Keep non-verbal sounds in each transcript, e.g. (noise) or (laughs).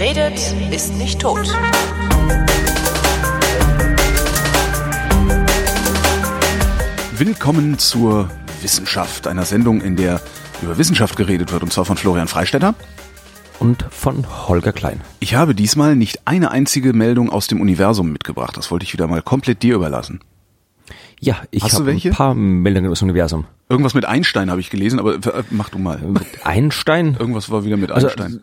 Wer redet, ist nicht tot. Willkommen zur Wissenschaft, einer Sendung, in der über Wissenschaft geredet wird, und zwar von Florian Freistetter. und von Holger Klein. Ich habe diesmal nicht eine einzige Meldung aus dem Universum mitgebracht. Das wollte ich wieder mal komplett dir überlassen. Ja, ich habe ein paar Meldungen aus dem Universum. Irgendwas mit Einstein habe ich gelesen, aber äh, mach du mal. Mit Einstein? Irgendwas war wieder mit Also, Einstein.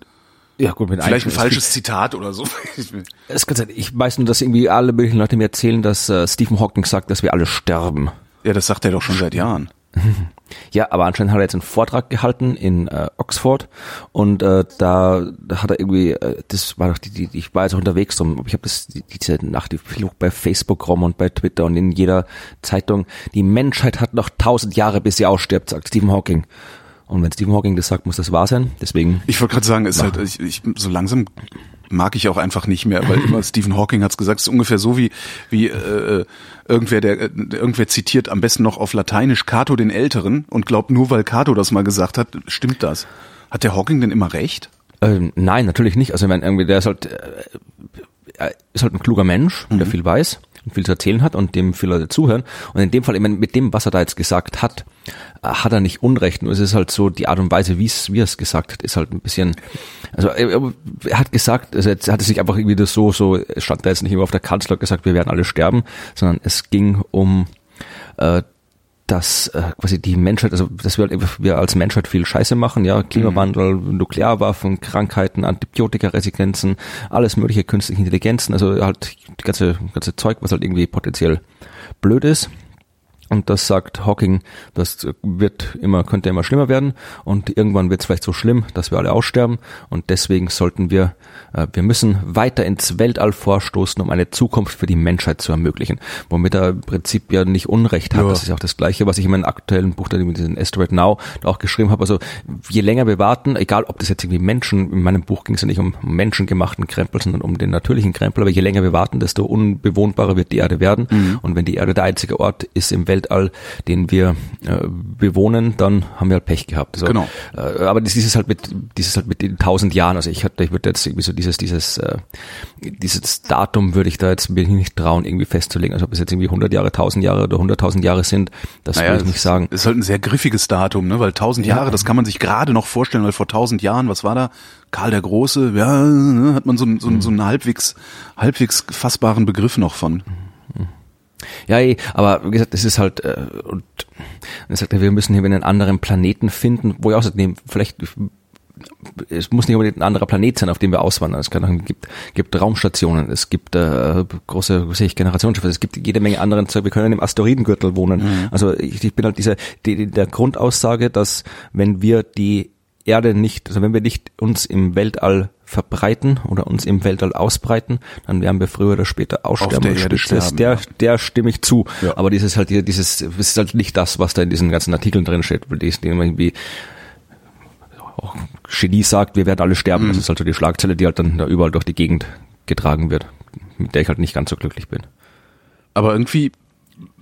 Ja, gut, mit Vielleicht ein falsches Zitat oder so. (laughs) Es kann sein, ich weiß nur, dass irgendwie alle möglichen Leute mir erzählen, dass äh, Stephen Hawking sagt, dass wir alle sterben. ja, das sagt er doch schon seit Jahren. (laughs) Ja, aber anscheinend hat er jetzt einen Vortrag gehalten in äh, Oxford und äh, da, da hat er irgendwie, äh, das war doch die, die ich war jetzt auch unterwegs drum, aber ich habe das die, diese Nacht die flog bei Facebook rum und bei Twitter und in jeder Zeitung. Die Menschheit hat noch tausend Jahre, bis sie ausstirbt, sagt Stephen Hawking. Und wenn Stephen Hawking das sagt, muss das wahr sein. Deswegen Ich wollte gerade sagen, ist halt, ich, ich, so langsam mag ich auch einfach nicht mehr, weil immer (laughs) Stephen Hawking hat's gesagt, es ist ungefähr so wie wie äh, irgendwer der äh, irgendwer zitiert am besten noch auf Lateinisch Cato den Älteren und glaubt nur weil Cato das mal gesagt hat, stimmt das. Hat der Hawking denn immer recht? Ähm, nein, natürlich nicht. Also wenn irgendwie der ist halt, äh, er ist halt ein kluger Mensch, der viel weiß viel zu erzählen hat und dem viele Leute zuhören. Und in dem Fall, ich meine, mit dem, was er da jetzt gesagt hat, äh, hat er nicht Unrecht. Nur es ist halt so, die Art und Weise, wie es, er es gesagt hat, ist halt ein bisschen, also er, er hat gesagt, also jetzt hat er sich einfach irgendwie das so, so es stand da jetzt nicht immer auf der Kanzler gesagt, wir werden alle sterben, sondern es ging um äh, dass äh, quasi die Menschheit, also dass wir, halt, wir als Menschheit viel Scheiße machen, ja, Klimawandel, Nuklearwaffen, Krankheiten, Antibiotikaresistenzen, alles mögliche, künstliche Intelligenzen, also halt die ganze, ganze Zeug, was halt irgendwie potenziell blöd ist. Und das sagt Hawking, das wird immer, könnte immer schlimmer werden und irgendwann wird es vielleicht so schlimm, dass wir alle aussterben und deswegen sollten wir, äh, wir müssen weiter ins Weltall vorstoßen, um eine Zukunft für die Menschheit zu ermöglichen. Womit er im Prinzip ja nicht Unrecht hat. Ja. Das ist ja auch das Gleiche, was ich in meinem aktuellen Buch, da mit diesem Asteroid Now, da auch geschrieben habe. Also je länger wir warten, egal ob das jetzt irgendwie Menschen, in meinem Buch ging es ja nicht um menschengemachten Krempel, sondern um den natürlichen Krempel, aber je länger wir warten, desto unbewohnbarer wird die Erde werden. Und wenn die Erde der einzige Ort ist im Weltall, den wir äh, bewohnen, dann haben wir halt Pech gehabt. Also, Genau. Äh, aber das ist halt mit, dieses halt mit den tausend Jahren. Also ich hatte, ich würde jetzt irgendwie so dieses, dieses, äh, dieses Datum würde ich da jetzt mir nicht trauen, irgendwie festzulegen. Also ob es jetzt irgendwie 100 Jahre, 1000 Jahre oder 100.000 Jahre sind, das würde ich nicht sagen. Ist halt ein sehr griffiges Datum, ne? Weil tausend Ja. Jahre, das kann man sich gerade noch vorstellen, weil vor tausend Jahren, was war da? Karl der Große, ja, ne, hat man so, einen- so, so einen halbwegs, halbwegs fassbaren Begriff noch von. Ja, eh, aber wie gesagt, es ist halt, äh, und er sagt, wir müssen hier einen anderen Planeten finden, wo ich auch sage, nee, vielleicht, es muss nicht unbedingt ein anderer Planet sein, auf dem wir auswandern. Es kann, gibt, gibt Raumstationen, es gibt äh, große, was weiß ich, Generationsschiffe, es gibt jede Menge anderen Zeug. Wir können im Asteroidengürtel wohnen. Also ich, ich bin halt dieser, die, die, der Grundaussage, dass wenn wir die Erde nicht, also wenn wir nicht uns im Weltall verbreiten oder uns im Weltall ausbreiten, dann werden wir früher oder später aussterben. der Erde das- sterben, der, ja. der stimme ich zu. Ja. Aber dieses halt, dieses, das ist halt nicht das, was da in diesen ganzen Artikeln drin steht, weil die, die irgendwie auch Genie sagt, wir werden alle sterben. Mhm. Das ist halt so die Schlagzeile, die halt dann da überall durch die Gegend getragen wird, mit der ich halt nicht ganz so glücklich bin. Aber irgendwie,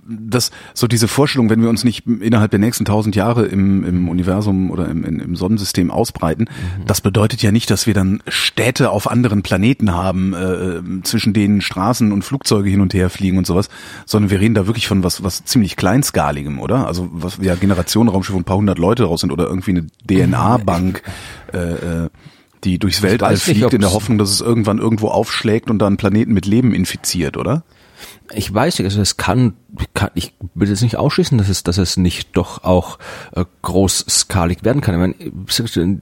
das, so diese Vorstellung, wenn wir uns nicht innerhalb der nächsten tausend Jahre im, im Universum oder im, im, im Sonnensystem ausbreiten, Mhm. das bedeutet ja nicht, dass wir dann Städte auf anderen Planeten haben, äh, zwischen denen Straßen und Flugzeuge hin und her fliegen und sowas, sondern wir reden da wirklich von was, was ziemlich kleinskaligem, oder? Also was ja Generationenraumschiff, wo ein paar hundert Leute raus sind oder irgendwie eine DNA-Bank, (laughs) äh, äh, die durchs Weltall nicht, fliegt in der Hoffnung, dass es irgendwann irgendwo aufschlägt und dann Planeten mit Leben infiziert, oder? Ich weiß nicht, also es kann, kann ich will jetzt nicht ausschließen, dass es, dass es nicht doch auch äh, großskalig werden kann. Ich meine,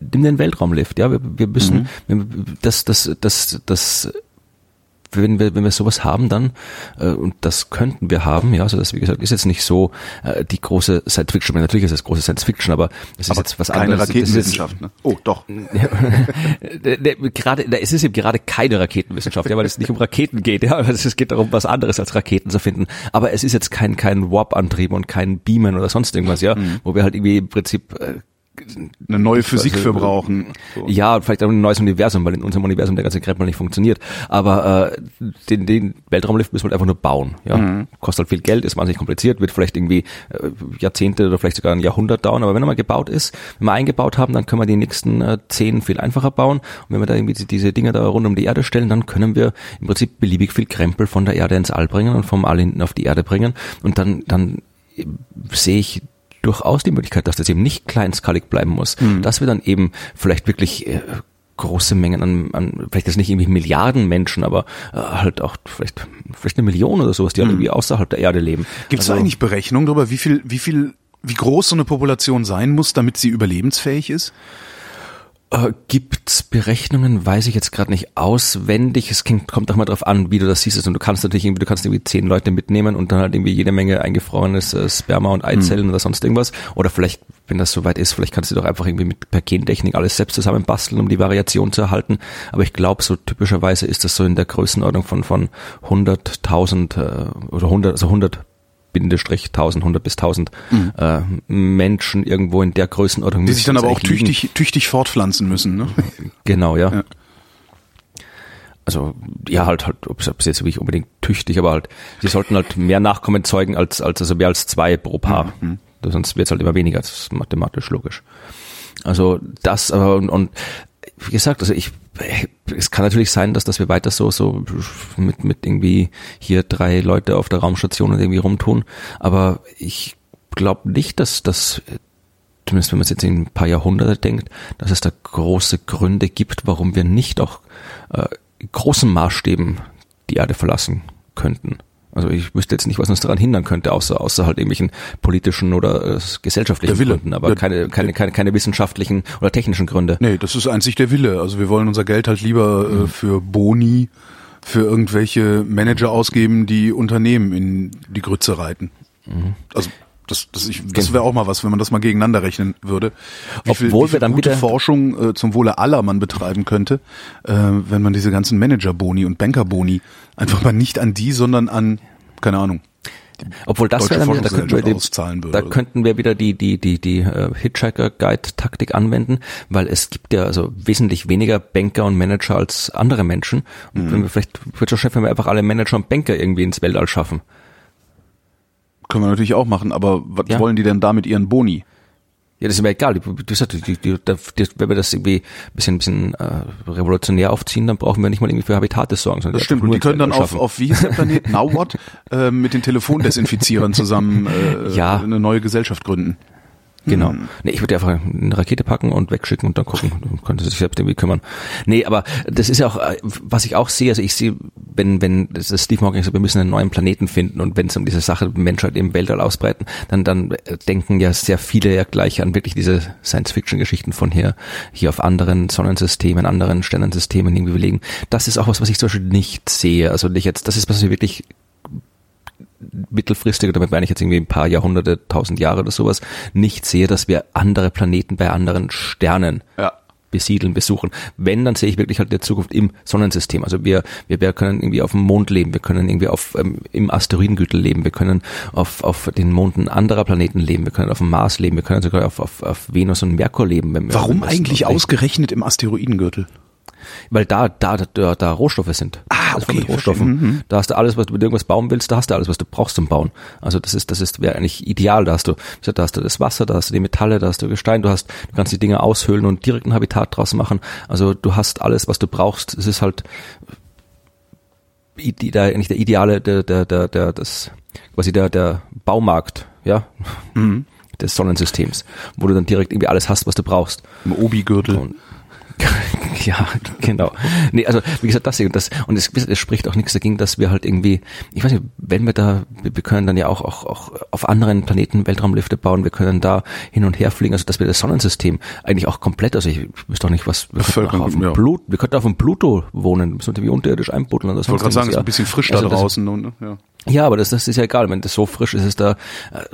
nimm den Weltraumlift, ja, wir, wir müssen, wir, das, das, das, das, wenn wir, wenn wir sowas haben, dann, äh, und das könnten wir haben, ja, also das, wie gesagt, ist jetzt nicht so äh, die große Science Fiction, natürlich ist es große Science Fiction, aber es ist Aber jetzt was keine anderes. Jetzt- Raketenwissenschaft, ne? Oh, doch. (laughs) (laughs) Gerade, da- es ist eben gerade keine Raketenwissenschaft, ja, weil es nicht um Raketen geht, ja, Also es geht darum, was anderes als Raketen zu finden. Aber es ist jetzt kein, kein Warp-Antrieb und kein Beamen oder sonst irgendwas, ja, wo wir halt irgendwie im Prinzip äh, eine neue Physik für brauchen. So. Ja, vielleicht auch ein neues Universum, weil in unserem Universum der ganze Krempel nicht funktioniert. Aber äh, den, den Weltraumlift müssen wir halt einfach nur bauen. Ja, mhm. kostet halt viel Geld, ist wahnsinnig kompliziert, wird vielleicht irgendwie äh, Jahrzehnte oder vielleicht sogar ein Jahrhundert dauern. Aber wenn er mal gebaut ist, wenn wir eingebaut haben, dann können wir die nächsten äh, zehn viel einfacher bauen. Und wenn wir da irgendwie diese Dinger da rund um die Erde stellen, dann können wir im Prinzip beliebig viel Krempel von der Erde ins All bringen und vom All hinten auf die Erde bringen. Und dann dann sehe ich durchaus die Möglichkeit, dass das eben nicht kleinskalig bleiben muss, mhm. dass wir dann eben vielleicht wirklich äh, große Mengen an, an vielleicht das nicht irgendwie Milliarden Menschen, aber äh, halt auch vielleicht vielleicht eine Million oder sowas, die halt mhm. irgendwie außerhalb der Erde leben. Gibt es also, eigentlich Berechnungen darüber, wie viel wie viel wie groß so eine Population sein muss, damit sie überlebensfähig ist? Äh, gibt's Berechnungen, weiß ich jetzt gerade nicht auswendig. Es kommt auch mal drauf an, wie du das siehst. Und du kannst natürlich irgendwie, du kannst irgendwie zehn Leute mitnehmen und dann halt irgendwie jede Menge eingefrorenes äh, Sperma und Eizellen mhm. oder sonst irgendwas. Oder vielleicht, wenn das soweit ist, vielleicht kannst du doch einfach irgendwie mit per Gentechnik alles selbst zusammenbasteln, um die Variation zu erhalten. Aber ich glaube, so typischerweise ist das so in der Größenordnung von von 100.000 äh, oder 100, also 100 Bindestrich 1100 bis 1000 mhm. äh, Menschen irgendwo in der Größenordnung. Die sich dann aber auch tüchtig, tüchtig fortpflanzen müssen, ne? (laughs) Genau, ja. ja. Also ja, halt, halt, ob es jetzt wirklich unbedingt tüchtig, aber halt, sie sollten halt mehr Nachkommen zeugen als, als also mehr als zwei pro Paar. Mhm. Sonst wird es halt immer weniger, das ist mathematisch logisch. Also das, aber und, und wie gesagt, also ich es kann natürlich sein, dass, dass wir weiter so, so mit, mit irgendwie hier drei Leute auf der Raumstation und irgendwie rumtun. Aber ich glaube nicht, dass das, zumindest wenn man es jetzt in ein paar Jahrhunderte denkt, dass es da große Gründe gibt, warum wir nicht auch äh, großen Maßstäben die Erde verlassen könnten. Also ich wüsste jetzt nicht, was uns daran hindern könnte, außer, außer halt irgendwelchen politischen oder äh, gesellschaftlichen Gründen, aber der, keine, keine, keine, keine wissenschaftlichen oder technischen Gründe. Nee, das ist einzig der Wille. Also wir wollen unser Geld halt lieber äh, mhm. für Boni, für irgendwelche Manager ausgeben, die Unternehmen in die Grütze reiten. Mhm. Also das, das, ich, das wäre auch mal was, wenn man das mal gegeneinander rechnen würde. Wie Obwohl viel, wie viel wir dann gute wieder Forschung äh, zum Wohle aller man betreiben könnte, äh, wenn man diese ganzen Manager-Boni und Banker-Boni einfach mal nicht an die, sondern an, keine Ahnung, obwohl das wäre dann wieder, da könnten wir, die, da könnten wir wieder die, die, die, die uh, Hitchhiker Guide Taktik anwenden, weil es gibt ja also wesentlich weniger Banker und Manager als andere Menschen. Und mhm. wenn wir vielleicht wird schon schön, wenn wir einfach alle Manager und Banker irgendwie ins Weltall schaffen. Können wir natürlich auch machen, aber was ja. wollen die denn da mit ihren Boni? Ja, das ist mir egal. Wenn wir das irgendwie ein bisschen, bisschen äh, revolutionär aufziehen, dann brauchen wir nicht mal irgendwie für Habitate sorgen. Das stimmt. Und die können dann auf, auf wie ist der Planet (laughs) Now What äh, mit den Telefondesinfizierern zusammen äh, ja. eine neue Gesellschaft gründen. Genau. Hm. Nee, ich würde einfach eine Rakete packen und wegschicken und dann gucken. Dann könnte sich selbst irgendwie kümmern. Nee, aber das ist ja auch, äh, was ich auch sehe, also ich sehe, wenn, wenn das Steve Morgan sagt, wir müssen einen neuen Planeten finden und wenn es um diese Sache Menschheit im Weltall ausbreiten, dann, dann äh, denken ja sehr viele ja gleich an wirklich diese Science-Fiction-Geschichten von hier, hier auf anderen Sonnensystemen, anderen Sternensystemen irgendwie belegen. Das ist auch was, was ich zum Beispiel nicht sehe. Also nicht jetzt, das ist, was wir wirklich mittelfristig, damit meine ich jetzt irgendwie ein paar Jahrhunderte, tausend Jahre oder sowas, nicht sehe, dass wir andere Planeten bei anderen Sternen ja. besiedeln, besuchen. Wenn, dann sehe ich wirklich halt die Zukunft im Sonnensystem. Also wir, wir, wir können irgendwie auf dem Mond leben, wir können irgendwie auf, ähm, im Asteroidengürtel leben, wir können auf, auf den Monden anderer Planeten leben, wir können auf dem Mars leben, wir können sogar auf, auf, auf Venus und Merkur leben. Wenn wir Warum eigentlich ausgerechnet im Asteroidengürtel? Weil da, da, da, da Rohstoffe sind. Ah, okay. Mit Rohstoffen. Mhm. Da hast du alles, was du mit irgendwas bauen willst, da hast du alles, was du brauchst zum Bauen. Also das ist, das ist, wäre eigentlich ideal. Da hast du, da hast du das Wasser, da hast du die Metalle, da hast du Gestein, du hast, du kannst die Dinge aushöhlen und direkt ein Habitat draus machen. Also du hast alles, was du brauchst. Es ist halt, die, der, eigentlich der ideale, der, der, der, der, das, quasi der, der Baumarkt, ja. Mhm des Sonnensystems, wo du dann direkt irgendwie alles hast, was du brauchst. Im Obi-Gürtel. (laughs) ja, genau. Nee, also wie gesagt, das, das und es, es spricht auch nichts dagegen, dass wir halt irgendwie, ich weiß nicht, wenn wir da, wir, wir können dann ja auch, auch, auch auf anderen Planeten Weltraumlifte bauen, wir können da hin und her fliegen, also dass wir das Sonnensystem eigentlich auch komplett, also ich wüsste doch nicht, was wir könnten auf dem ja. Blut, wir könnten auf dem Pluto wohnen, wir müssen irgendwie unterirdisch einbuddeln. Ich wollte gerade sagen, es ist ein bisschen frisch also da draußen. Das, und, ja. ja, aber das, das ist ja egal, wenn das so frisch ist, ist da äh,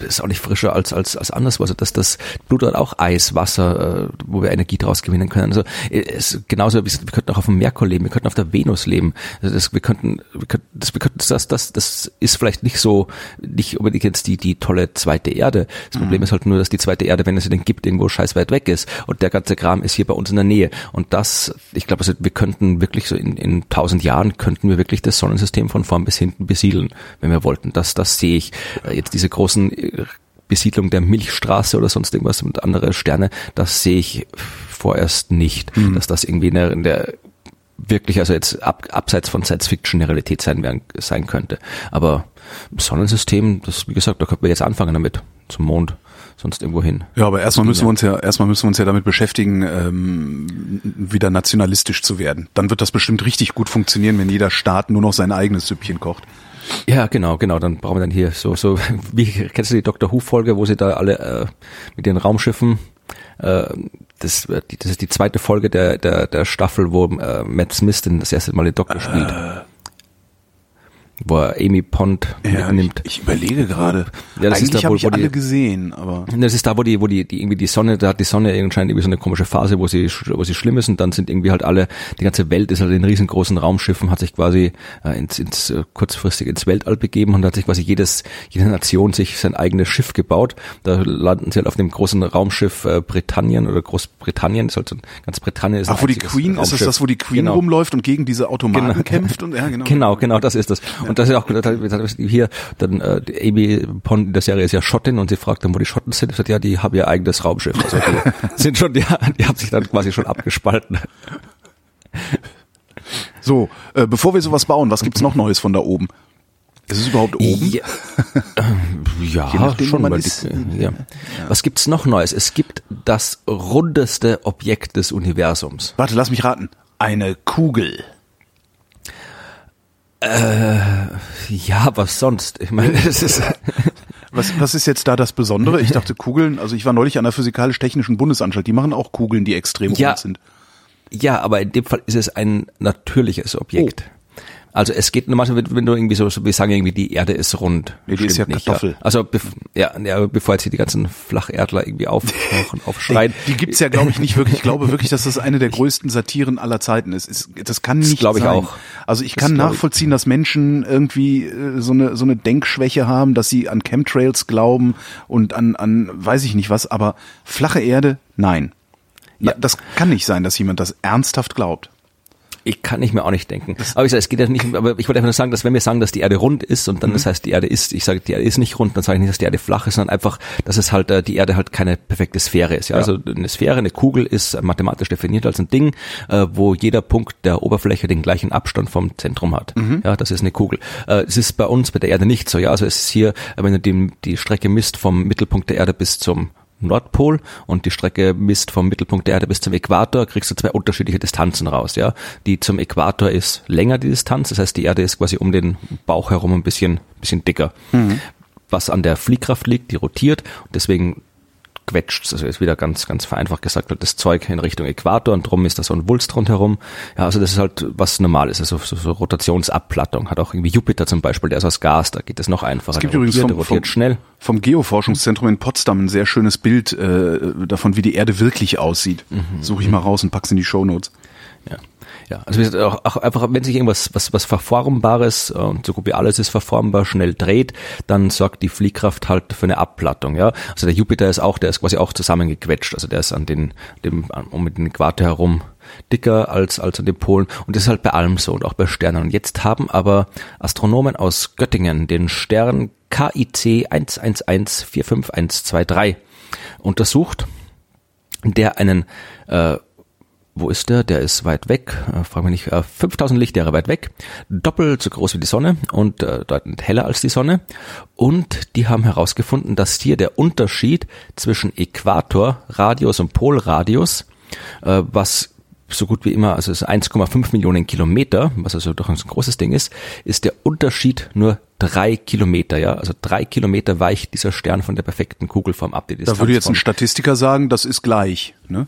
ist auch nicht frischer als als als anderswo. Also dass das Blut hat auch Eis, Wasser, äh, wo wir Energie draus gewinnen können. Also es genauso wie wir könnten auch auf dem Merkur leben, wir könnten auf der Venus leben. Also das, wir könnten, wir könnten das, wir könnten das, das das ist vielleicht nicht so nicht unbedingt jetzt die die tolle zweite Erde. Das mhm. Problem ist halt nur, dass die zweite Erde, wenn es sie denn gibt, irgendwo scheiß weit weg ist und der ganze Kram ist hier bei uns in der Nähe. Und das, ich glaube, also wir könnten wirklich so in in tausend Jahren könnten wir wirklich das Sonnensystem von vorn bis hinten besiedeln, wenn wir wollten. Das das sehe ich äh, jetzt diese großen Besiedlung der Milchstraße oder sonst irgendwas mit andere Sterne, das sehe ich vorerst nicht, mhm. dass das irgendwie in der, in der wirklich, also jetzt ab, abseits von Science Fiction eine Realität sein, werden, sein könnte. Aber Sonnensystem, das, wie gesagt, da könnten wir jetzt anfangen damit, zum Mond sonst irgendwo hin. Ja, aber erstmal müssen wir uns ja erstmal müssen wir uns ja damit beschäftigen, ähm, wieder nationalistisch zu werden. Dann wird das bestimmt richtig gut funktionieren, wenn jeder Staat nur noch sein eigenes Süppchen kocht. Ja, genau, genau. Dann brauchen wir dann hier so, so, (laughs) wie kennst du die Dr. Who-Folge, wo sie da alle äh, mit den Raumschiffen äh, das, das ist die zweite Folge der, der, der Staffel, wo äh, Matt Smith das erste Mal den Doktor spielt. Wo er Amy Pond ja, mitnimmt. Ich, ich überlege gerade. Ja, das Eigentlich habe ich alle gesehen, aber das ist da, wo die, wo die, die irgendwie die Sonne, da hat die Sonne anscheinend irgendwie so eine komische Phase, wo sie, wo sie schlimm ist und dann sind irgendwie halt alle, die ganze Welt ist halt in riesengroßen Raumschiffen, hat sich quasi äh, ins, ins äh, kurzfristig ins Weltall begeben und hat sich quasi jedes, jede Nation sich sein eigenes Schiff gebaut. Da landen sie halt auf dem großen Raumschiff äh, Britannien oder Großbritannien, ist halt so ein, ganz Britannien ist Ach, wo die Queen, Raumschiff. ist das das, wo die Queen genau. rumläuft und gegen diese Automaten genau. kämpft und ja, genau. (laughs) Genau, genau, das ist das. Und das ist auch hier, dann äh, Amy Pond in der Serie ist ja Schottin und sie fragt dann, wo die Schotten sind. Sie sagt, ja, die haben ihr eigenes Raumschiff. Also die (laughs) sind schon, die, die haben sich dann quasi schon abgespalten. So, äh, bevor wir sowas bauen, was gibt's noch Neues von da oben? Ist es überhaupt oben? Ja, ja schon. Mal die, ja. Was gibt's noch Neues? Es gibt das rundeste Objekt des Universums. Warte, lass mich raten. Eine Kugel. Äh, ja, was sonst? Ich meine, (laughs) es ist. Was, was ist jetzt da das Besondere? Ich dachte Kugeln, also ich war neulich an der Physikalisch-Technischen Bundesanstalt, die machen auch Kugeln, die extrem ja, rund sind. Ja, aber in dem Fall ist es ein natürliches Objekt. Oh. Also es geht normalerweise, wenn du irgendwie so, wir sagen irgendwie, die Erde ist rund. Nee, die ist ja nicht, Kartoffel. Ja. Also ja, ja, bevor jetzt hier die ganzen Flacherdler irgendwie auftauchen, (laughs) aufschreien. Die, die gibt's ja, glaube ich, nicht wirklich. Ich glaube wirklich, dass das eine der größten Satiren aller Zeiten ist. ist das kann nicht das ich sein. auch. Also ich kann nachvollziehen, dass Menschen irgendwie äh, so eine so eine Denkschwäche haben, dass sie an Chemtrails glauben und an an weiß ich nicht was, aber flache Erde, nein. Ja. Das kann nicht sein, dass jemand das ernsthaft glaubt. Ich kann ich mir auch nicht denken. aber ich sage, es geht ja nicht, aber ich wollte einfach nur sagen, dass wenn wir sagen, dass die Erde rund ist und dann mhm. das heißt, die Erde ist, ich sage, die Erde ist nicht rund, dann sage ich nicht, dass die Erde flach ist, sondern einfach, dass es halt, äh, die Erde halt keine perfekte Sphäre ist. Ja? ja. Also eine Sphäre, eine Kugel ist mathematisch definiert als ein Ding, äh, wo jeder Punkt der Oberfläche den gleichen Abstand vom Zentrum hat. Mhm. Ja, das ist eine Kugel. Äh, es ist bei uns, bei der Erde nicht so. Ja, also es ist hier, wenn du die, die Strecke misst vom Mittelpunkt der Erde bis zum Nordpol und die Strecke misst vom Mittelpunkt der Erde bis zum Äquator, kriegst du zwei unterschiedliche Distanzen raus, ja. Die zum Äquator ist länger die Distanz, das heißt die Erde ist quasi um den Bauch herum ein bisschen, bisschen dicker. Mhm. Was an der Fliehkraft liegt, die rotiert und deswegen quetscht, also ist wieder ganz, ganz vereinfacht gesagt, halt das Zeug in Richtung Äquator und drum ist da so ein Wulst rundherum. Ja, also das ist halt was normal ist, also so, so Rotationsabplattung. Hat auch irgendwie Jupiter zum Beispiel, der ist aus Gas, da geht es noch einfacher. Es gibt übrigens rotiert, vom, rotiert vom, schnell. vom Geoforschungszentrum in Potsdam ein sehr schönes Bild äh, davon, wie die Erde wirklich aussieht. Mhm. Suche ich mal raus und pack's in die Show Notes. Ja. Also auch, auch einfach, wenn sich irgendwas, was, was Verformbares, äh, und so gut wie alles ist verformbar, schnell dreht, dann sorgt die Fliehkraft halt für eine Abplattung, ja. Also der Jupiter ist auch, der ist quasi auch zusammengequetscht, also der ist an den, dem, um den Äquator herum dicker als, als an den Polen. Und das ist halt bei allem so und auch bei Sternen. Und jetzt haben aber Astronomen aus Göttingen den Stern KIC 11145123 untersucht, der einen äh, wo ist der? Der ist weit weg. Äh, frag mich nicht. Äh, 5000 Lichtjahre weit weg. Doppelt so groß wie die Sonne und äh, deutlich heller als die Sonne. Und die haben herausgefunden, dass hier der Unterschied zwischen Äquatorradius und Polradius, äh, was so gut wie immer, also 1,5 Millionen Kilometer, was also doch ein großes Ding ist, ist der Unterschied nur drei Kilometer, ja. Also drei Kilometer weicht dieser Stern von der perfekten Kugelform ab. da würde jetzt ein Statistiker sagen, das ist gleich, ne?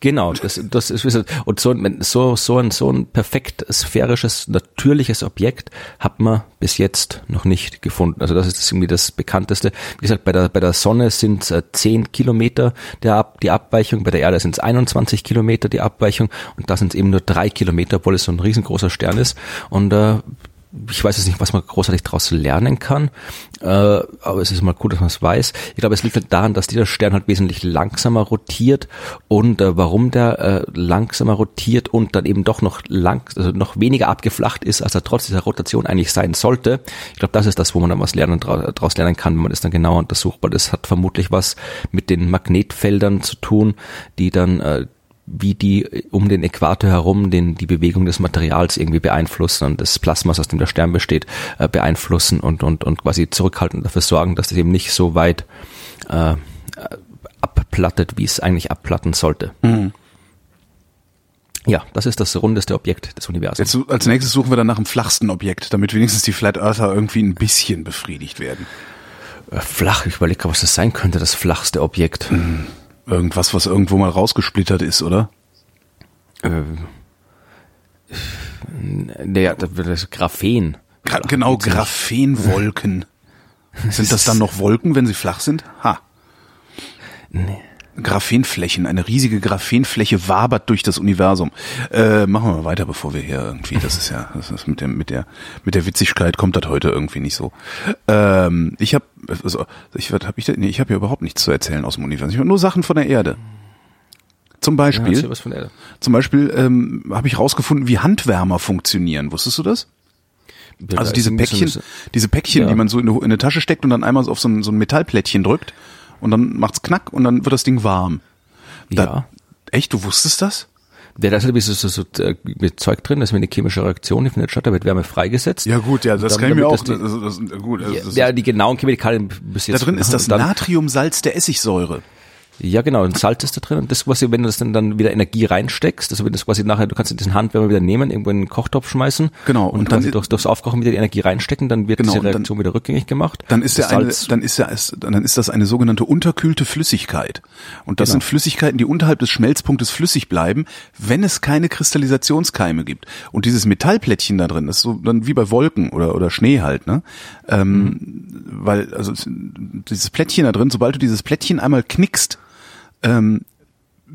Genau, das, das ist und so, so, so ein, so ein perfekt sphärisches, natürliches Objekt hat man bis jetzt noch nicht gefunden. Also das ist irgendwie das bekannteste. Wie gesagt, bei der, bei der Sonne sind es äh, 10 Kilometer der Ab, die Abweichung, bei der Erde sind es 21 Kilometer die Abweichung und da sind es eben nur drei Kilometer, obwohl es so ein riesengroßer Stern ist. Und äh, ich weiß jetzt nicht, was man großartig daraus lernen kann, äh, aber es ist mal gut, dass man es weiß. Ich glaube, es liegt halt daran, dass dieser Stern halt wesentlich langsamer rotiert und äh, warum der äh, langsamer rotiert und dann eben doch noch lang, also noch weniger abgeflacht ist, als er trotz dieser Rotation eigentlich sein sollte. Ich glaube, das ist das, wo man dann was lernen daraus lernen kann, wenn man das dann genauer untersucht, weil das hat vermutlich was mit den Magnetfeldern zu tun, die dann äh, wie die um den Äquator herum den, die Bewegung des Materials irgendwie beeinflussen und des Plasmas, aus dem der Stern besteht, äh, beeinflussen und, und, und quasi zurückhalten und dafür sorgen, dass es eben nicht so weit äh, abplattet, wie es eigentlich abplatten sollte. Mhm. Ja, das ist das rundeste Objekt des Universums. Jetzt als nächstes suchen wir dann nach dem flachsten Objekt, damit wenigstens die Flat Earther irgendwie ein bisschen befriedigt werden. Äh, flach, ich überlege, was das sein könnte, das flachste Objekt. Mhm. Irgendwas, was irgendwo mal rausgesplittert ist, oder? Äh, naja, das Graphen. Gra genau, Graphenwolken. (laughs) sind das dann noch Wolken, wenn sie flach sind? Ha. Nee. Graphenflächen, eine riesige Graphenfläche wabert durch das Universum. Äh, machen wir mal weiter, bevor wir hier irgendwie, das ist ja, das ist mit der, mit der, mit der Witzigkeit kommt das heute irgendwie nicht so. Ähm, ich habe, also, ich hab ich, nee, ich habe hier überhaupt nichts zu erzählen aus dem Universum. Ich habe nur Sachen von der Erde. Zum Beispiel, ja, zum Beispiel ähm, habe ich rausgefunden, wie Handwärmer funktionieren. Wusstest du das? also diese Päckchen, diese Päckchen, ja. die man so in eine, Tasche steckt und dann einmal so auf so ein, so ein Metallplättchen drückt und dann macht's knack und dann wird das Ding warm. Da, ja. Echt, du wusstest das? Der da ist halt so, so, so äh, mit Zeug drin, das ist eine chemische Reaktion, die findet statt, da wird Wärme freigesetzt. Ja gut, ja, das kann ich mir auch. Die, das, das, gut, das, ja, die genauen Chemikalien bis jetzt. Da drin ist das Natriumsalz der Essigsäure. Ja, genau, ein Salz ist da drin und das quasi, wenn du das dann, dann wieder Energie reinsteckst, also wenn das quasi nachher, du kannst diesen Handwärmer wieder nehmen, irgendwo in den Kochtopf schmeißen. Genau. Und, und dann durchs, durchs Aufkochen wieder die Energie reinstecken, dann wird genau, diese Reaktion dann, wieder rückgängig gemacht. Dann ist ja eine, dann ist ja, dann ist das eine sogenannte unterkühlte Flüssigkeit. Und das genau. sind Flüssigkeiten, die unterhalb des Schmelzpunktes flüssig bleiben, wenn es keine Kristallisationskeime gibt. Und dieses Metallplättchen da drin, das ist so dann wie bei Wolken oder, oder Schnee halt, ne? Ähm, mhm. Weil, also, dieses Plättchen da drin, sobald du dieses Plättchen einmal knickst, ähm,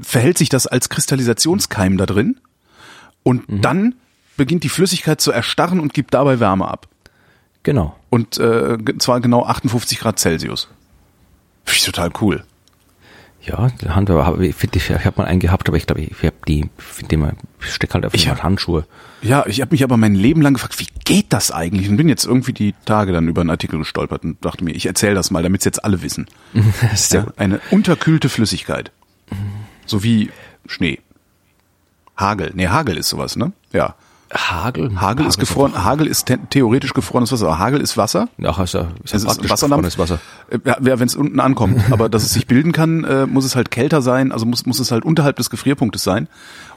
verhält sich das als Kristallisationskeim da drin und mhm. dann beginnt die Flüssigkeit zu erstarren und gibt dabei Wärme ab. Genau. Und äh, zwar genau 58 Grad Celsius. Finde ich total cool. Ja, Handwerker, ich, ich, ich habe mal einen gehabt, aber ich glaube, ich, habe die, ich stecke halt einfach ich hab, Handschuhe. Ja, ich habe mich aber mein Leben lang gefragt, wie geht das eigentlich? Und bin jetzt irgendwie die Tage dann über einen Artikel gestolpert und dachte mir, ich erzähle das mal, damit es jetzt alle wissen. das (laughs) ist ja eine unterkühlte Flüssigkeit. So wie Schnee. Hagel. Nee, Hagel ist sowas, ne? Ja. Hagel? Hagel, ist gefroren. Ist Hagel ist theoretisch gefrorenes Wasser. Aber Hagel ist Wasser. Ach, ist ja, ist ja es ist Wasserdampf. Wasser. Äh, ja, wenn es unten ankommt. (laughs) Aber dass es sich bilden kann, äh, muss es halt kälter sein. Also muss, muss es halt unterhalb des Gefrierpunktes sein.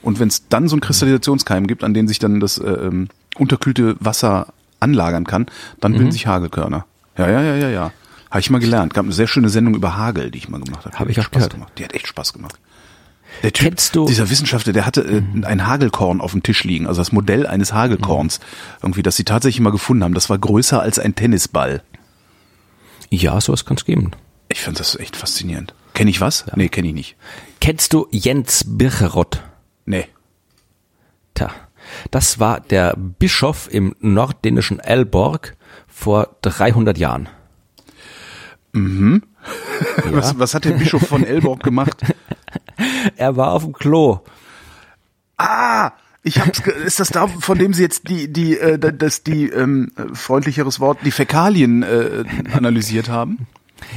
Und wenn es dann so ein Kristallisationskeim gibt, an den sich dann das äh, ähm, unterkühlte Wasser anlagern kann, dann bilden mhm. sich Hagelkörner. Ja, ja, ja, ja, ja. Habe ich mal gelernt. Gab eine sehr schöne Sendung über Hagel, die ich mal gemacht habe. Habe ich auch Spaß gehört. gemacht. Die hat echt Spaß gemacht. Der Typ, Kennst du? dieser Wissenschaftler, der hatte äh, mhm. ein Hagelkorn auf dem Tisch liegen, also das Modell eines Hagelkorns, mhm. irgendwie, das sie tatsächlich mal gefunden haben. Das war größer als ein Tennisball. Ja, sowas kann es geben. Ich finde das echt faszinierend. Kenn ich was? Ja. Nee, kenne ich nicht. Kennst du Jens Bircherott? Nee. Tja, das war der Bischof im norddänischen Elborg vor 300 Jahren. Mhm. Ja. Was, was hat der Bischof von Elborg gemacht? (laughs) (laughs) er war auf dem Klo. Ah, ich hab's, ist das da, von dem Sie jetzt die, die, äh, das, die, ähm, freundlicheres Wort, die Fäkalien äh, analysiert haben?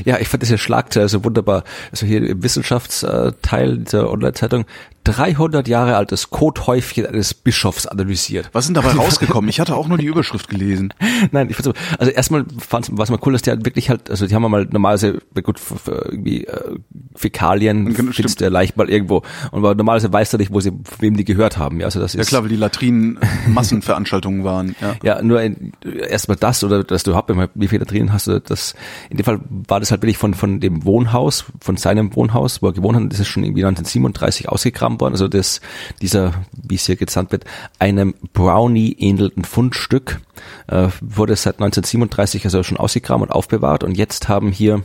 Ja, ich fand das ja Schlagzeile so wunderbar. Also hier im Wissenschaftsteil dieser Online-Zeitung 300 Jahre altes Kothäufchen eines Bischofs analysiert. Was sind dabei (laughs) rausgekommen? Ich hatte auch nur die Überschrift gelesen. (laughs) Nein, ich fand's so, also erstmal fand's was mal cool, dass die halt wirklich halt, also die haben mal normalerweise gut irgendwie äh, Fäkalien findest du leicht mal irgendwo und normalerweise weißt du nicht, wo sie wem die gehört haben. Ja, also das ist ja klar, weil die Latrinen Massenveranstaltungen waren. Ja, (laughs) ja nur erstmal das oder dass du überhaupt wie viele Latrinen hast du das. In dem Fall war das halt wirklich von, von dem Wohnhaus, von seinem Wohnhaus, wo er gewohnt hat, das ist schon irgendwie 1937 ausgegraben worden, also das, dieser, wie es hier gezahnt wird, einem Brownie ähnelnden Fundstück, äh, wurde seit 1937 also schon ausgegraben und aufbewahrt. Und jetzt haben hier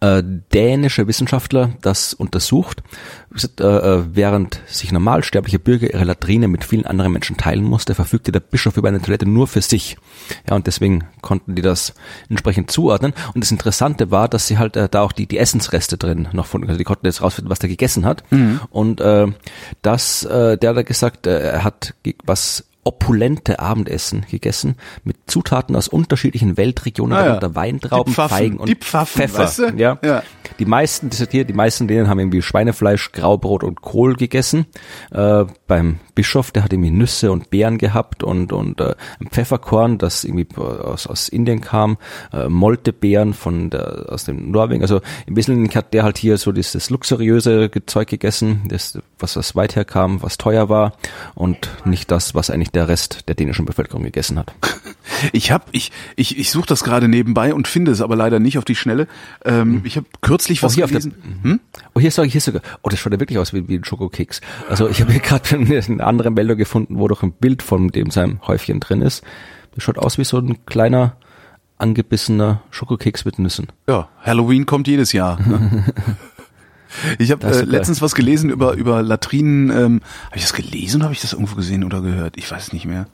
äh, dänische Wissenschaftler das untersucht, äh, äh, während sich normalsterbliche Bürger ihre Latrine mit vielen anderen Menschen teilen musste, verfügte der Bischof über eine Toilette nur für sich. Ja, und deswegen konnten die das entsprechend zuordnen. Und das Interessante war, dass sie halt äh, da auch die, die Essensreste drin noch von, also die konnten jetzt rausfinden, was der gegessen hat. Mhm. Und äh, das, äh, der hat gesagt, äh, er hat was opulente Abendessen gegessen mit Zutaten aus unterschiedlichen Weltregionen, ah, ja. Weintrauben, Pfaffen, Feigen und Pfaffen, Pfeffer. Weißt du? ja. ja. Die meisten, hier, die meisten denen haben irgendwie Schweinefleisch, Graubrot und Kohl gegessen. Äh, beim Bischof, der hat irgendwie Nüsse und Beeren gehabt und und äh, ein Pfefferkorn, das irgendwie aus, aus Indien kam, äh, Moltebeeren von der, aus dem Norwegen. Also im Wesentlichen hat der halt hier so dieses luxuriöse Zeug gegessen, das was was weit herkam, was teuer war und nicht das, was eigentlich der Rest der dänischen Bevölkerung gegessen hat. (laughs) Ich habe ich ich ich suche das gerade nebenbei und finde es aber leider nicht auf die Schnelle. Ähm, hm. Ich habe kürzlich was oh, hier gelesen. Der, hm? Oh hier ist hier ist sogar. Oh, das schaut ja wirklich aus wie, wie ein Schokokeks. Also ich habe hier gerade (laughs) andere Meldung gefunden, wo doch ein Bild von dem seinem Häufchen drin ist. Das schaut aus wie so ein kleiner angebissener Schokokeks mit Nüssen. Ja, Halloween kommt jedes Jahr. Ne? (laughs) Ich habe äh, letztens was gelesen über über Latrinen. Ähm, habe ich das gelesen? Habe ich das irgendwo gesehen oder gehört? Ich weiß nicht mehr.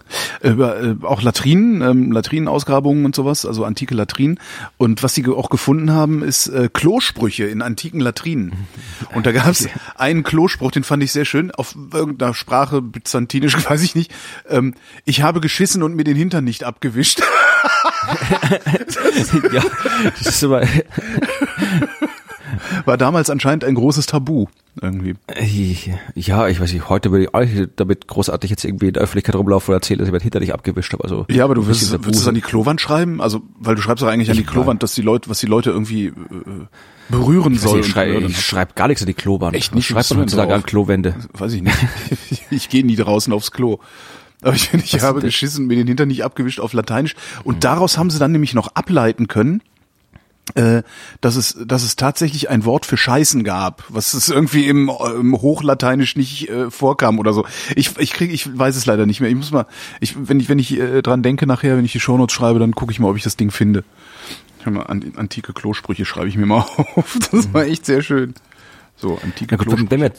Über äh, auch Latrinen, ähm, Latrinenausgrabungen und sowas, also antike Latrinen. Und was sie auch gefunden haben, ist äh, Klosprüche in antiken Latrinen. (laughs) Und da gab es einen Klospruch, den fand ich sehr schön auf irgendeiner Sprache byzantinisch, (laughs) weiß ich nicht. Ähm, ich habe geschissen und mir den Hintern nicht abgewischt. (laughs) ja, das ist aber war damals anscheinend ein großes Tabu irgendwie. Ja, ich weiß nicht, heute würde ich auch nicht damit großartig jetzt irgendwie in der Öffentlichkeit rumlaufen und erzählen, dass ich mein Hinter dich abgewischt habe. Also ja, aber du wirst, würdest es an die Klowand schreiben? Also, weil du schreibst doch eigentlich an die Klowand, dass die Leute, was die Leute irgendwie äh, berühren sollen. Ich, schrei ich schreibe gar nichts an die Klowand. Echt nicht? Schreibst du heutzutage an Klowände? Weiß ich nicht. (laughs) ich gehe nie draußen aufs Klo. Aber ich, ich habe geschissen, mir den Hintern nicht abgewischt auf Lateinisch. Und daraus haben sie dann nämlich noch ableiten können, äh, dass es, dass es tatsächlich ein Wort für Scheißen gab, was es irgendwie im, im Hochlateinisch nicht äh, vorkam oder so. Ich, ich krieg, ich weiß es leider nicht mehr. Ich muss mal, ich, wenn ich, wenn ich äh, dran denke nachher, wenn ich die Shownotes schreibe, dann gucke ich mal, ob ich das Ding finde. Ich mal, an, antike Klosprüche schreibe ich mir mal (laughs) auf. Das war echt sehr schön. So, antike ja, Klosprüche. Wenn wir,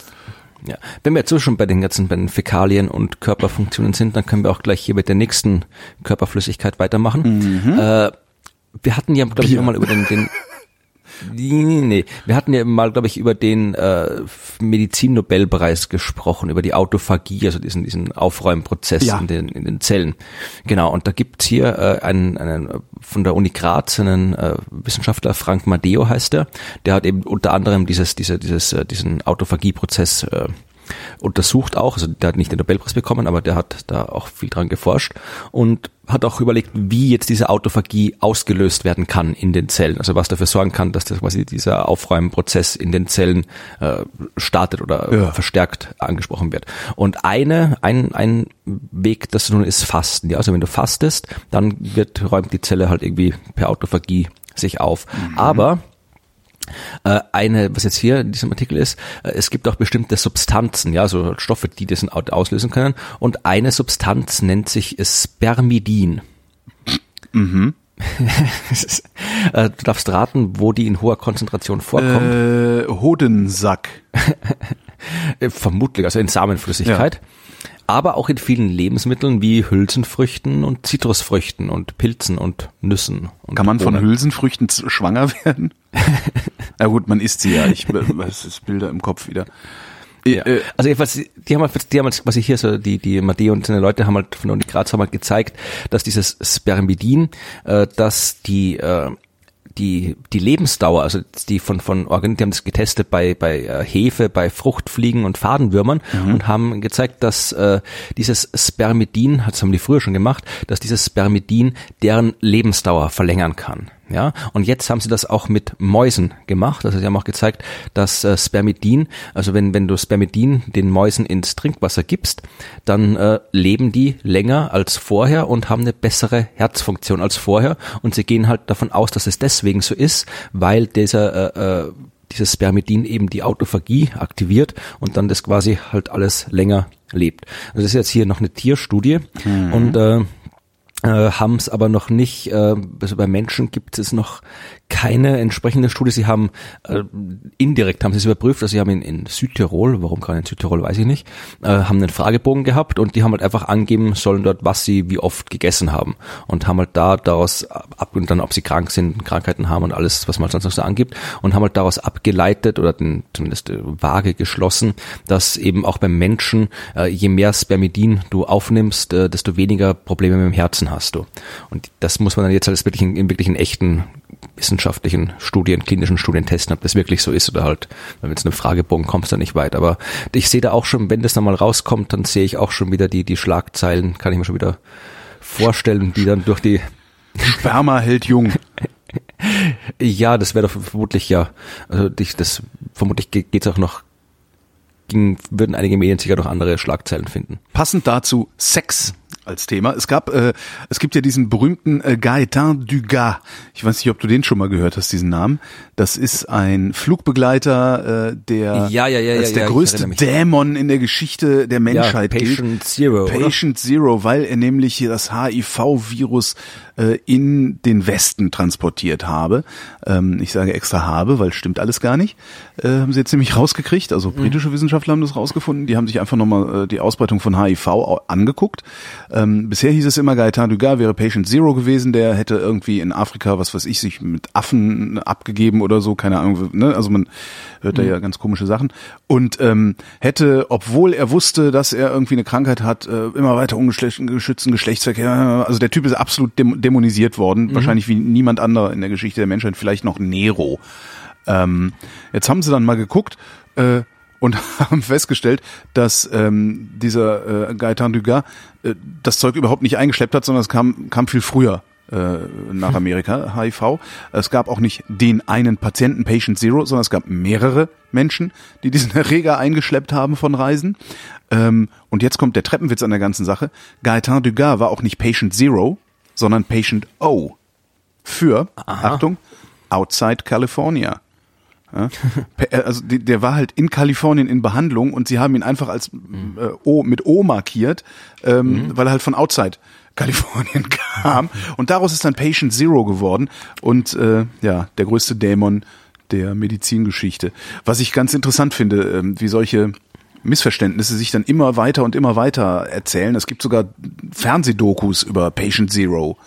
ja, wenn wir jetzt so schon bei den ganzen bei den Fäkalien und Körperfunktionen sind, dann können wir auch gleich hier mit der nächsten Körperflüssigkeit weitermachen. Mhm. Äh, wir hatten ja, glaube ich, mal über den, den (laughs) Nee, nee, nee. Wir hatten ja mal, glaube ich, über den äh, Medizin-Nobelpreis gesprochen, über die Autophagie, also diesen, diesen Aufräumprozess ja. in, den, in den Zellen. Genau, und da gibt's hier äh, einen, einen von der Uni Graz einen äh, Wissenschaftler, Frank Madeo heißt der, der hat eben unter anderem dieses, diese, dieses, äh, diesen Autophagie-Prozess äh, untersucht auch, also der hat nicht den Nobelpreis bekommen, aber der hat da auch viel dran geforscht und hat auch überlegt, wie jetzt diese Autophagie ausgelöst werden kann in den Zellen, also was dafür sorgen kann, dass das quasi dieser Aufräumprozess in den Zellen äh, startet oder ja. verstärkt angesprochen wird. Und eine, ein, ein Weg, das nun ist Fasten. Ja, also wenn du fastest, dann wird räumt die Zelle halt irgendwie per Autophagie sich auf. Mhm. Aber eine, was jetzt hier in diesem Artikel ist, äh, es gibt auch bestimmte Substanzen, ja, so Stoffe, die das auslösen können. Und eine Substanz nennt sich Spermidin. Mhm. (laughs) Äh, du darfst raten, wo die in hoher Konzentration vorkommt. Äh, Hodensack. Vermutlich, also in Samenflüssigkeit. Ja aber auch in vielen Lebensmitteln wie Hülsenfrüchten und Zitrusfrüchten und Pilzen und Nüssen. Und Kann man von Hülsenfrüchten schwanger werden? (laughs) Na gut, man isst sie ja. Ich (laughs) weiß das Bilder im Kopf wieder. Ja. Äh, also jedenfalls, die haben halt, die haben halt, was ich hier so, die, die Matteo und seine Leute haben halt von der Uni Graz haben halt gezeigt, dass dieses Spermidin, äh, dass die, äh, die, die Lebensdauer, also die von, von Organen, die haben das getestet bei, bei äh, Hefe, bei Fruchtfliegen und Fadenwürmern mhm. und haben gezeigt, dass äh, dieses Spermidin, das haben die früher schon gemacht, dass dieses Spermidin deren Lebensdauer verlängern kann. Ja, und jetzt haben sie das auch mit Mäusen gemacht. Also sie haben auch gezeigt, dass äh, Spermidin, also wenn, wenn du Spermidin den Mäusen ins Trinkwasser gibst, dann äh, leben die länger als vorher und haben eine bessere Herzfunktion als vorher. Und sie gehen halt davon aus, dass es deswegen so ist, weil dieser äh, äh, dieses Spermidin eben die Autophagie aktiviert und dann das quasi halt alles länger lebt. Also das ist jetzt hier noch eine Tierstudie mhm. und äh, äh, haben es aber noch nicht, äh, also bei Menschen gibt es noch keine entsprechende Studie. Sie haben äh, indirekt haben sie es überprüft, also sie haben in, in Südtirol, warum gerade in Südtirol, weiß ich nicht, äh, haben einen Fragebogen gehabt und die haben halt einfach angeben sollen dort, was sie wie oft gegessen haben und haben halt da daraus ab und dann, ob sie krank sind, Krankheiten haben und alles, was man sonst noch so angibt und haben halt daraus abgeleitet oder den, zumindest äh, vage geschlossen, dass eben auch beim Menschen, äh, je mehr Spermidin du aufnimmst, äh, desto weniger Probleme mit dem Herzen hast du. Und das muss man dann jetzt halt wirklich in, in wirklich in echten wissenschaftlichen Studien, klinischen Studien testen, ob das wirklich so ist oder halt, wenn jetzt einem Fragebogen kommst, dann nicht weit. Aber ich sehe da auch schon, wenn das dann mal rauskommt, dann sehe ich auch schon wieder die, die Schlagzeilen, kann ich mir schon wieder vorstellen, die dann durch die (laughs) Sperma hält jung. (laughs) ja, das wäre doch vermutlich ja, also dich, das vermutlich geht es auch noch ging, würden einige Medien sicher noch andere Schlagzeilen finden. Passend dazu Sex als Thema. Es gab, äh, es gibt ja diesen berühmten äh, Gaëtan Dugas. Ich weiß nicht, ob du den schon mal gehört hast, diesen Namen. Das ist ein Flugbegleiter, äh, der ja, ja, ja, als ja, der ja, größte Dämon in der Geschichte der Menschheit ja, Patient gilt. Zero, Patient Zero, weil er nämlich hier das HIV-Virus äh, in den Westen transportiert habe. Ähm, ich sage extra habe, weil stimmt alles gar nicht. Äh, haben sie jetzt nämlich rausgekriegt. Also britische mhm. Wissenschaftler haben das rausgefunden. Die haben sich einfach nochmal äh, die Ausbreitung von HIV angeguckt. Ähm, bisher hieß es immer, Gaetan Dugas wäre Patient Zero gewesen. Der hätte irgendwie in Afrika, was weiß ich, sich mit Affen abgegeben oder so. Keine Ahnung. Ne? Also man hört da mhm. ja ganz komische Sachen. Und ähm, hätte, obwohl er wusste, dass er irgendwie eine Krankheit hat, äh, immer weiter ungeschützten Geschlechtsverkehr. Also der Typ ist absolut dem dämonisiert worden, mhm. wahrscheinlich wie niemand anderer in der Geschichte der Menschheit, vielleicht noch Nero. Ähm, jetzt haben sie dann mal geguckt äh, und (laughs) haben festgestellt, dass ähm, dieser äh, Gaetan Dugas äh, das Zeug überhaupt nicht eingeschleppt hat, sondern es kam, kam viel früher äh, nach Amerika, (laughs) HIV. Es gab auch nicht den einen Patienten, Patient Zero, sondern es gab mehrere Menschen, die diesen (laughs) Erreger eingeschleppt haben von Reisen. Ähm, und jetzt kommt der Treppenwitz an der ganzen Sache. Gaetan Dugas war auch nicht Patient Zero, sondern Patient O für, Aha. Achtung, Outside California. Ja, (laughs) äh, also der war halt in Kalifornien in Behandlung und sie haben ihn einfach als mhm. äh, O mit O markiert, ähm, mhm. weil er halt von Outside (laughs) Kalifornien kam. Und daraus ist dann Patient Zero geworden und äh, ja, der größte Dämon der Medizingeschichte. Was ich ganz interessant finde, äh, wie solche Missverständnisse sich dann immer weiter und immer weiter erzählen. Es gibt sogar Fernsehdokus über Patient Zero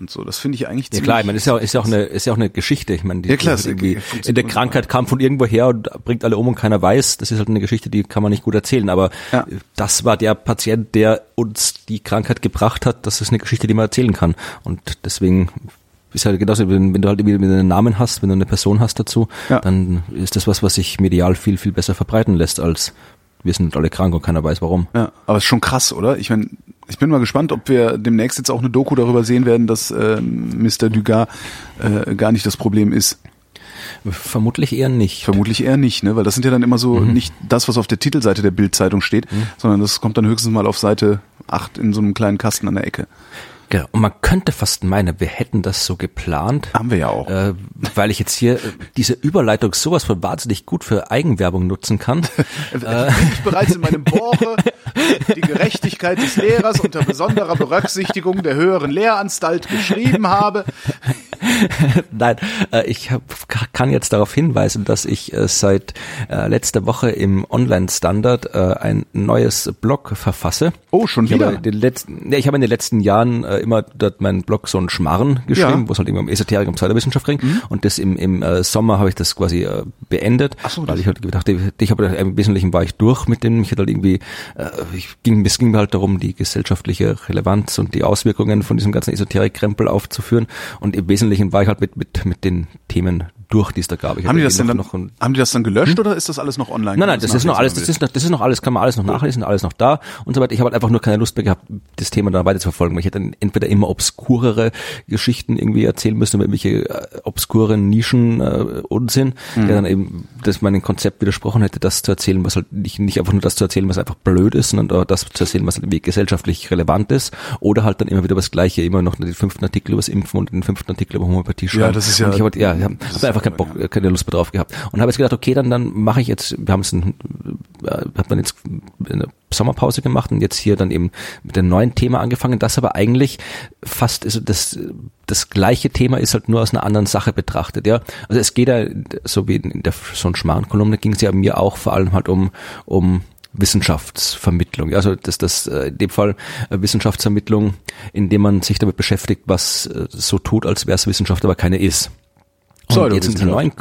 und so. Das finde ich eigentlich ziemlich. Ja klar, ich meine, ist ja, ist ja auch eine, ist ja auch eine Geschichte. Ich meine, die, ja, klar, irgendwie in der Krankheit kam von irgendwo her und bringt alle um und keiner weiß. Das ist halt eine Geschichte, die kann man nicht gut erzählen. Aber ja. das war der Patient, der uns die Krankheit gebracht hat. Das ist eine Geschichte, die man erzählen kann. Und deswegen ist halt genauso, wenn, wenn du halt wieder einen Namen hast, wenn du eine Person hast dazu, ja. dann ist das was, was sich medial viel, viel besser verbreiten lässt als wir sind alle krank und keiner weiß warum. Ja, aber ist schon krass, oder? Ich meine, ich bin mal gespannt, ob wir demnächst jetzt auch eine Doku darüber sehen werden, dass äh, Mr. Dugas äh, gar nicht das Problem ist. Vermutlich eher nicht. Vermutlich eher nicht, ne? Weil das sind ja dann immer so mhm. nicht das, was auf der Titelseite der Bildzeitung steht, mhm. sondern das kommt dann höchstens mal auf Seite 8 in so einem kleinen Kasten an der Ecke. Genau. Und man könnte fast meinen, wir hätten das so geplant. Haben wir ja auch. Äh, weil ich jetzt hier äh, diese Überleitung sowas von wahnsinnig gut für Eigenwerbung nutzen kann. (laughs) äh, ich bereits in meinem Buche die Gerechtigkeit des Lehrers unter besonderer Berücksichtigung der höheren Lehranstalt geschrieben habe. (laughs) Nein, äh, ich hab, kann jetzt darauf hinweisen, dass ich äh, seit äh, letzter Woche im Online-Standard ein neues Blog verfasse. Oh, schon ich wieder? Habe den letzten, ja, ich habe in den letzten Jahren immer dort meinen Blog so einen Schmarren geschrieben, ja. wo es halt irgendwie um Esoterik und Pseudowissenschaft ging. Mhm. Und das im, im Sommer habe ich das quasi beendet, Ach so, weil ich halt gedacht, ich habe im Wesentlichen war ich durch mit dem, ich hatte halt irgendwie, ich ging, es ging mir halt darum, die gesellschaftliche Relevanz und die Auswirkungen von diesem ganzen Esoterik-Krempel aufzuführen. Und im Wesentlichen war ich halt mit, mit, mit den Themen durch, die es da gab. Ich Haben die das denn dann, noch, noch haben die das dann gelöscht oder ist das alles noch online? Nein, nein, man das ist noch alles, das ist noch, das ist noch alles, kann man alles noch nachlesen, alles noch da und so weiter. Ich habe halt einfach nur keine Lust mehr gehabt, das Thema da weiter zu verfolgen, weil ich hätte dann entweder immer obskurere Geschichten irgendwie erzählen müssen, über irgendwelche äh, obskuren Nischen äh, Unsinn, Mhm. der dann eben, dass meinem Konzept widersprochen hätte, das zu erzählen, was halt nicht, nicht einfach nur das zu erzählen, was einfach blöd ist, sondern das zu erzählen, was irgendwie gesellschaftlich relevant ist, oder halt dann immer wieder das Gleiche, immer noch den fünften Artikel über das Impfen und den fünften Artikel über Homöopathie schreiben. das ist ja- und ich hab, ja, ich das hab einfach keinen Bock, ja. keine Lust mehr drauf gehabt und habe jetzt gedacht, okay, dann dann mache ich jetzt, wir haben es, äh, hab dann jetzt eine Sommerpause gemacht und jetzt hier dann eben mit einem neuen Thema angefangen, das aber eigentlich fast ist das das gleiche Thema ist halt nur aus einer anderen Sache betrachtet, ja. Also es geht ja so wie in der so ein Schmarrn-Kolumne ging es ja mir auch vor allem halt um um Wissenschaftsvermittlung. Also das, das äh, in dem Fall äh, Wissenschaftsvermittlung, indem man sich damit beschäftigt, was äh, so tut, als wäre es Wissenschaft, aber keine ist. Und jetzt in neuen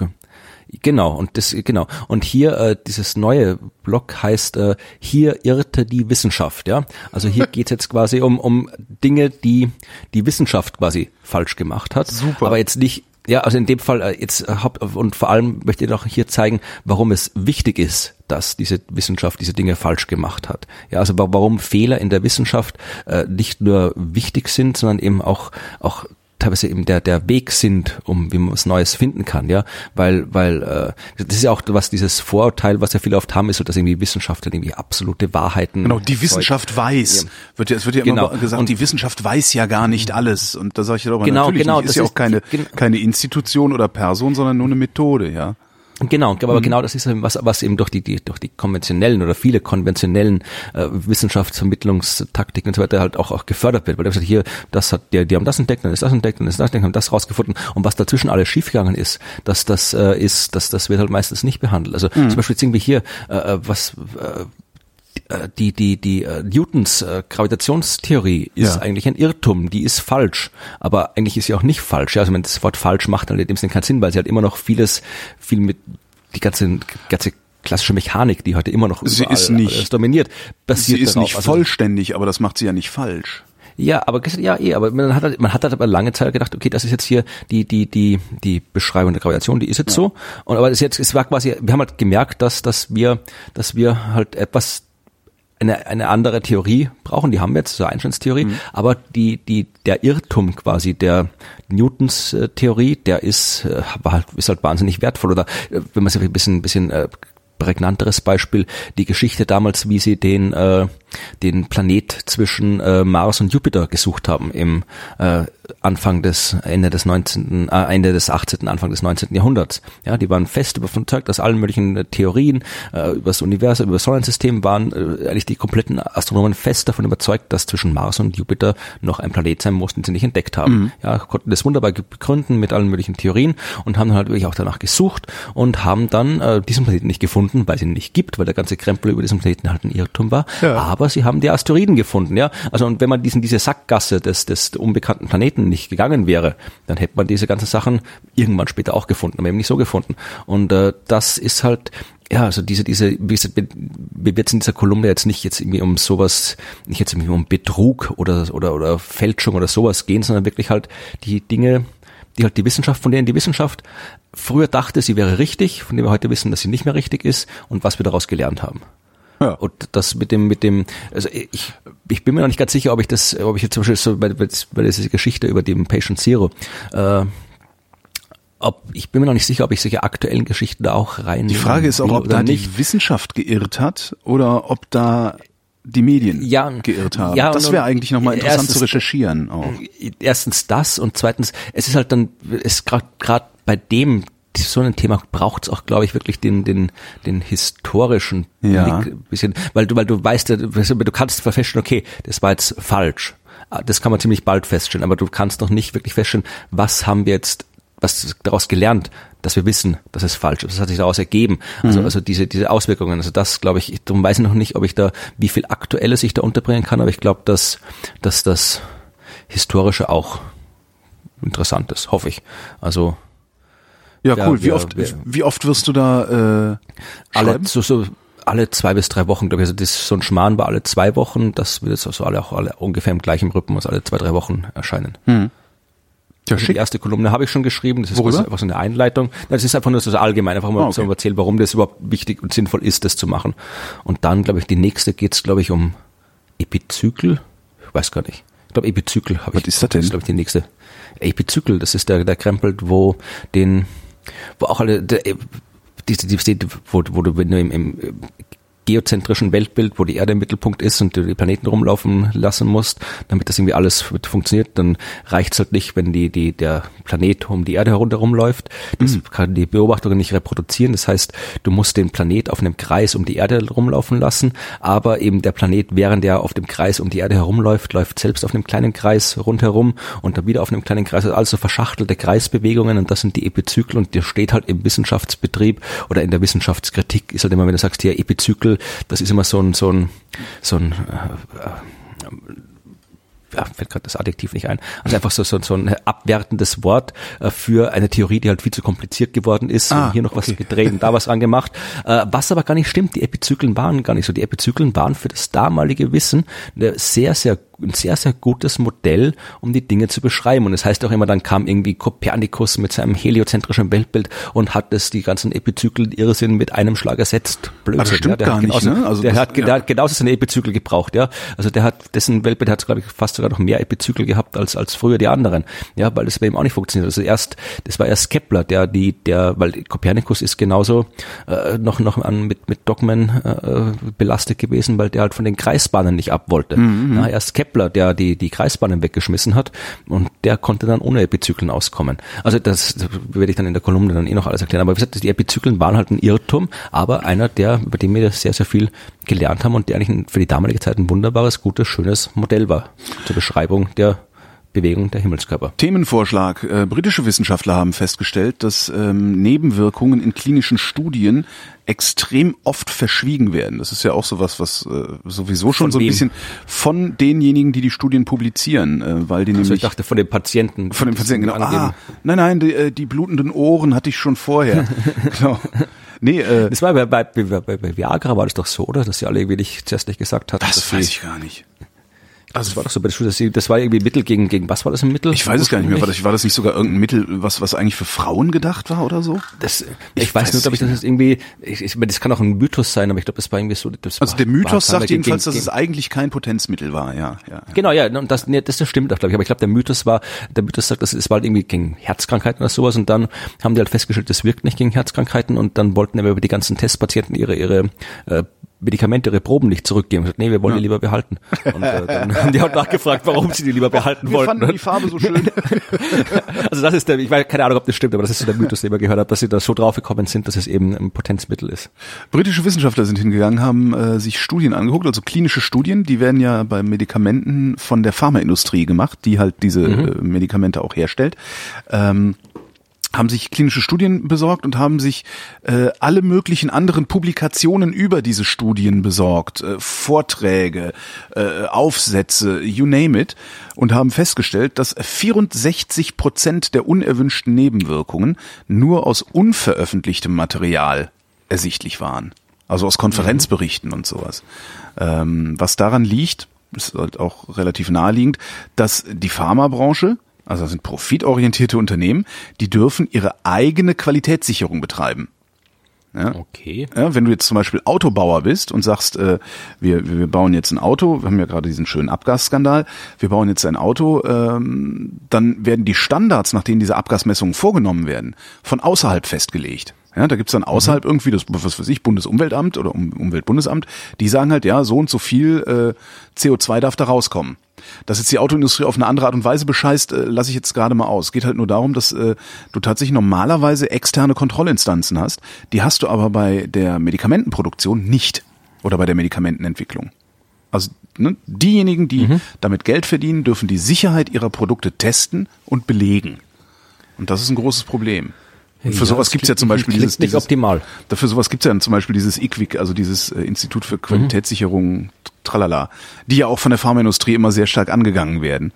Genau, und das, genau. Und hier, äh, dieses neue Blog heißt, äh, hier irrte die Wissenschaft, ja. Also hier (laughs) geht's jetzt quasi um, um Dinge, die die Wissenschaft quasi falsch gemacht hat. Super. Aber jetzt nicht, ja, also in dem Fall äh, jetzt äh, hab, und vor allem möchte ich auch hier zeigen, warum es wichtig ist, dass diese Wissenschaft diese Dinge falsch gemacht hat. Ja, also wa- warum Fehler in der Wissenschaft äh, nicht nur wichtig sind, sondern eben auch, auch teilweise eben der der Weg sind, um wie man was Neues finden kann, ja, weil weil äh, das ist ja auch was dieses Vorurteil, was ja viele oft haben, ist so, dass irgendwie Wissenschaftler irgendwie absolute Wahrheiten Genau, die Wissenschaft weiß. Ja. Wird ja, es wird ja Genau. immer gesagt, Und- die Wissenschaft weiß ja gar nicht alles. Und da sage ich ja mal, Genau, natürlich genau, nicht. Ist ja auch keine, keine Institution oder Person, sondern nur eine Methode, ja. Genau, Mhm. aber genau das ist eben was, was eben durch die, die durch die konventionellen oder viele konventionellen äh, Wissenschaftsvermittlungstaktiken und so weiter halt auch, auch gefördert wird. Weil gesagt, hier, das hat, die, die haben das entdeckt, dann ist das entdeckt, dann ist das entdeckt, haben das rausgefunden. Und was dazwischen alles schiefgegangen ist, dass das äh, ist, dass das wird halt meistens nicht behandelt. Also Mhm. zum Beispiel irgendwie hier, äh, äh, was äh, die die die äh, Newtons äh, Gravitationstheorie ist Ja. eigentlich ein Irrtum, die ist falsch, aber eigentlich ist sie auch nicht falsch. Ja, also wenn das Wort falsch macht, dann in dem Sinne keinen Sinn, weil sie hat immer noch vieles viel mit die ganze ganze klassische Mechanik, die heute immer noch Sie überall ist nicht- dominiert, Sie basiert ist darauf. nicht Also- vollständig, aber das macht sie ja nicht falsch. ja, aber ja, eh, aber man hat halt, man hat halt aber lange Zeit gedacht, okay, das ist jetzt hier die die die die Beschreibung der Gravitation, die ist jetzt so. Und aber es jetzt es war quasi, wir haben halt gemerkt, dass dass wir dass wir halt etwas eine, eine andere Theorie brauchen, die haben wir jetzt, so Einsteinstheorie, aber die, die, der Irrtum quasi der Newtons äh, Theorie, der ist, äh, war halt, ist halt wahnsinnig wertvoll. Oder äh, wenn man sich ein bisschen, bisschen äh, prägnanteres Beispiel, die Geschichte damals, wie sie den, äh, den Planet zwischen äh, Mars und Jupiter gesucht haben im äh, Anfang des, Ende des 19., äh, Ende des 18., Anfang des 19. Jahrhunderts. Ja, die waren fest überzeugt, dass allen möglichen äh, Theorien äh, über das Universum, über das Sonnensystem waren äh, eigentlich die kompletten Astronomen fest davon überzeugt, dass zwischen Mars und Jupiter noch ein Planet sein muss, den sie nicht entdeckt haben. Ja, konnten das wunderbar begründen mit allen möglichen Theorien und haben dann halt wirklich auch danach gesucht und haben dann äh, diesen Planeten nicht gefunden, weil es ihn nicht gibt, weil der ganze Krempel über diesen Planeten halt ein Irrtum war. Ja. Aber sie haben die Asteroiden gefunden, ja. Also und wenn man diesen diese Sackgasse des des unbekannten Planeten nicht gegangen wäre, dann hätte man diese ganzen Sachen irgendwann später auch gefunden, aber eben nicht so gefunden. Und äh, das ist halt ja, also diese, diese, mir wird's in dieser Kolumne jetzt nicht jetzt irgendwie um sowas, nicht jetzt irgendwie um Betrug oder, oder, oder Fälschung oder sowas gehen, sondern wirklich halt die Dinge, die halt die Wissenschaft, von denen die Wissenschaft früher dachte, sie wäre richtig, von denen wir heute wissen, dass sie nicht mehr richtig ist und was wir daraus gelernt haben. Ja. Und das mit dem, mit dem, also ich, ich bin mir noch nicht ganz sicher, ob ich das, ob ich jetzt zum Beispiel so bei, bei, bei dieser Geschichte über den Patient Zero, äh, ob, ich bin mir noch nicht sicher, ob ich solche aktuellen Geschichten da auch rein. Die Frage ist auch, ob da die Wissenschaft geirrt hat oder ob da die Medien Ja, geirrt haben. ja, das wäre eigentlich nochmal interessant erstens- zu recherchieren auch. erstens das und zweitens, es ist halt dann, es gerade bei dem so ein Thema braucht es auch, glaube ich, wirklich den den den historischen Ja. Blick ein bisschen, weil du weil du weißt, du kannst feststellen, okay, das war jetzt falsch, das kann man ziemlich bald feststellen, aber du kannst noch nicht wirklich feststellen, was haben wir jetzt was daraus gelernt, dass wir wissen, dass es falsch ist. Was hat sich daraus ergeben? Also, also diese, diese Auswirkungen. Also das glaube ich, darum weiß ich noch nicht, ob ich da, wie viel Aktuelles ich da unterbringen kann, aber ich glaube, dass, dass das Historische auch interessant ist, hoffe ich. Also Ja, Ja, cool. Wie wir- oft, wir- wie oft wirst du da äh, alle so, so alle zwei bis drei Wochen, glaube ich. Also das ist so ein Schmarrn war alle zwei Wochen. Das wird jetzt also alle auch alle ungefähr im gleichen Rhythmus alle zwei, drei Wochen erscheinen. Hm. Ja, Also die erste Kolumne habe ich schon geschrieben. Das ist quasi einfach so eine Einleitung. Das ist einfach nur so allgemein, einfach mal Ah, okay. so erzählen, warum das überhaupt wichtig und sinnvoll ist, das zu machen. Und dann, glaube ich, die nächste geht's, glaube ich, um Epizykel. Ich weiß gar nicht. Ich glaube, Epizykel habe Was ich. ist das denn? Das ist, glaube ich, die nächste. Epizykel, das ist der, der Krempel, wo den, wo auch alle, der, diese, die, die, wo, wo du, wenn du im, im geozentrischen Weltbild, wo die Erde im Mittelpunkt ist und du die Planeten rumlaufen lassen musst, damit das irgendwie alles funktioniert, dann reicht's halt nicht, wenn die, die, der Planet um die Erde herunter läuft. Das kann die Beobachtungen nicht reproduzieren. Das heißt, du musst den Planet auf einem Kreis um die Erde rumlaufen lassen, aber eben der Planet, während er auf dem Kreis um die Erde herumläuft, läuft selbst auf einem kleinen Kreis rundherum und dann wieder auf einem kleinen Kreis, also verschachtelte Kreisbewegungen und das sind die Epizyklen und der steht halt im Wissenschaftsbetrieb oder in der Wissenschaftskritik ist halt immer, wenn du sagst, hier Das ist immer so ein, so ein, so ein, äh, ja, fällt gerade das Adjektiv nicht ein. Also einfach so, so, so ein abwertendes Wort äh, für eine Theorie, die halt viel zu kompliziert geworden ist. Ah, hier noch was okay. gedreht und da was (laughs) dran gemacht. Äh, was aber gar nicht stimmt, die Epizyklen waren gar nicht so. Die Epizyklen waren für das damalige Wissen eine sehr, sehr ein sehr, sehr gutes Modell, um die Dinge zu beschreiben. Und es das heißt auch immer, dann kam irgendwie Kopernikus mit seinem heliozentrischen Weltbild und hat das die ganzen Epizykel Irrsinn mit einem Schlag ersetzt. Blödsinn. Aber das stimmt der gar hat nicht, genauso, ne? Also der das- hat, ja. der hat genauso seine Epizykel gebraucht, ja. Also der hat, dessen Weltbild hat, glaube ich, fast sogar noch mehr Epizykel gehabt als, als früher die anderen. Ja, weil das bei ihm auch nicht funktioniert. Also erst, das war erst Kepler, der, die, der, weil Kopernikus ist genauso, äh, noch, noch an, mit, mit Dogmen, äh, belastet gewesen, weil der halt von den Kreisbahnen nicht ab wollte. Mhm, Ja, erst Kepler, der die, die Kreisbahnen weggeschmissen hat und der konnte dann ohne Epizyklen auskommen. Also das, werde ich dann in der Kolumne dann eh noch alles erklären. Aber wie gesagt, die Epizyklen waren halt ein Irrtum, aber einer, der, über den wir sehr, sehr viel gelernt haben und der eigentlich für die damalige Zeit ein wunderbares, gutes, schönes Modell war zur Beschreibung der Bewegung der Himmelskörper. Themenvorschlag. Äh, britische Wissenschaftler haben festgestellt, dass ähm, Nebenwirkungen in klinischen Studien extrem oft verschwiegen werden. Das ist ja auch sowas, was äh, sowieso schon Von so ein wem? bisschen von denjenigen, die die Studien publizieren, äh, weil die Also nämlich ich dachte von den Patienten. von den Patienten genau. angeben. Ah, nein, nein, die, äh, die blutenden Ohren hatte ich schon vorher. (laughs) genau. Nee, äh, Das war bei, bei, bei, bei, Viagra war das doch so, oder? Dass sie alle irgendwie nicht, zuerst nicht gesagt hatten. das weiß ich gar nicht. Das war doch so bei der Studie, dass sie, das war irgendwie Mittel gegen, gegen was war das ein Mittel? Ich weiß es gar nicht mehr. War das, war das nicht sogar irgendein Mittel, was, was eigentlich für Frauen gedacht war oder so? Das, ich, Ich weiß weiß nur, glaube ich, nicht dass es irgendwie, ich, ich, meine, das kann auch ein Mythos sein, aber ich glaube, das war irgendwie so. Das Also war, der Mythos sagt gegen- jedenfalls, dass gegen- es eigentlich kein Potenzmittel war, ja. ja. Genau, ja, und das, nee, das, das stimmt auch, glaube ich. Aber ich glaube, der Mythos war, der Mythos sagt, das ist war halt irgendwie gegen Herzkrankheiten oder sowas und dann haben die halt festgestellt, das wirkt nicht gegen Herzkrankheiten und dann wollten aber die ganzen Testpatienten ihre, ihre äh, Medikamente, ihre Proben nicht zurückgeben. Gesagt, nee, wir wollen die lieber behalten. Und äh, dann haben die halt nachgefragt, warum sie die lieber behalten Wir wollten. fanden die Farbe so schön. (laughs) Also das ist der, ich weiß keine Ahnung, ob das stimmt, aber das ist so der Mythos, den wir gehört haben, dass sie da so drauf gekommen sind, dass es eben ein Potenzmittel ist. Britische Wissenschaftler sind hingegangen, haben äh, sich Studien angeguckt, also klinische Studien, die werden ja bei Medikamenten von der Pharmaindustrie gemacht, die halt diese äh, Medikamente auch herstellt. Ähm, haben sich klinische Studien besorgt und haben sich äh, alle möglichen anderen Publikationen über diese Studien besorgt, äh, Vorträge, äh, Aufsätze, you name it, und haben festgestellt, dass 64 Prozent der unerwünschten Nebenwirkungen nur aus unveröffentlichtem Material ersichtlich waren. Also aus Konferenzberichten und sowas. Ähm, was daran liegt, ist halt auch relativ naheliegend, dass die Pharmabranche, also das sind profitorientierte Unternehmen, die dürfen ihre eigene Qualitätssicherung betreiben. Okay. Ja, wenn du jetzt zum Beispiel Autobauer bist und sagst, äh, wir, wir bauen jetzt ein Auto, wir haben ja gerade diesen schönen Abgasskandal, wir bauen jetzt ein Auto, ähm, dann werden die Standards, nach denen diese Abgasmessungen vorgenommen werden, von außerhalb festgelegt. Ja, da gibt's dann außerhalb irgendwie das, was weiß ich, Bundesumweltamt oder um, Umweltbundesamt, die sagen halt, ja, so und so viel äh, CO2 darf da rauskommen. Dass jetzt die Autoindustrie auf eine andere Art und Weise bescheißt, äh, lasse ich jetzt gerade mal aus. Geht halt nur darum, dass äh, du tatsächlich normalerweise externe Kontrollinstanzen hast. Die hast du aber bei der Medikamentenproduktion nicht oder bei der Medikamentenentwicklung. Also ne, diejenigen, die damit Geld verdienen, dürfen die Sicherheit ihrer Produkte testen und belegen. Und das ist ein großes Problem. Und für Ja, sowas das gibt's ja zum Beispiel dieses, nicht dieses optimal. Dafür sowas gibt's ja dann zum Beispiel dieses IQWIC, also dieses äh, Institut für Qualitätssicherung, tralala, die ja auch von der Pharmaindustrie immer sehr stark angegangen werden,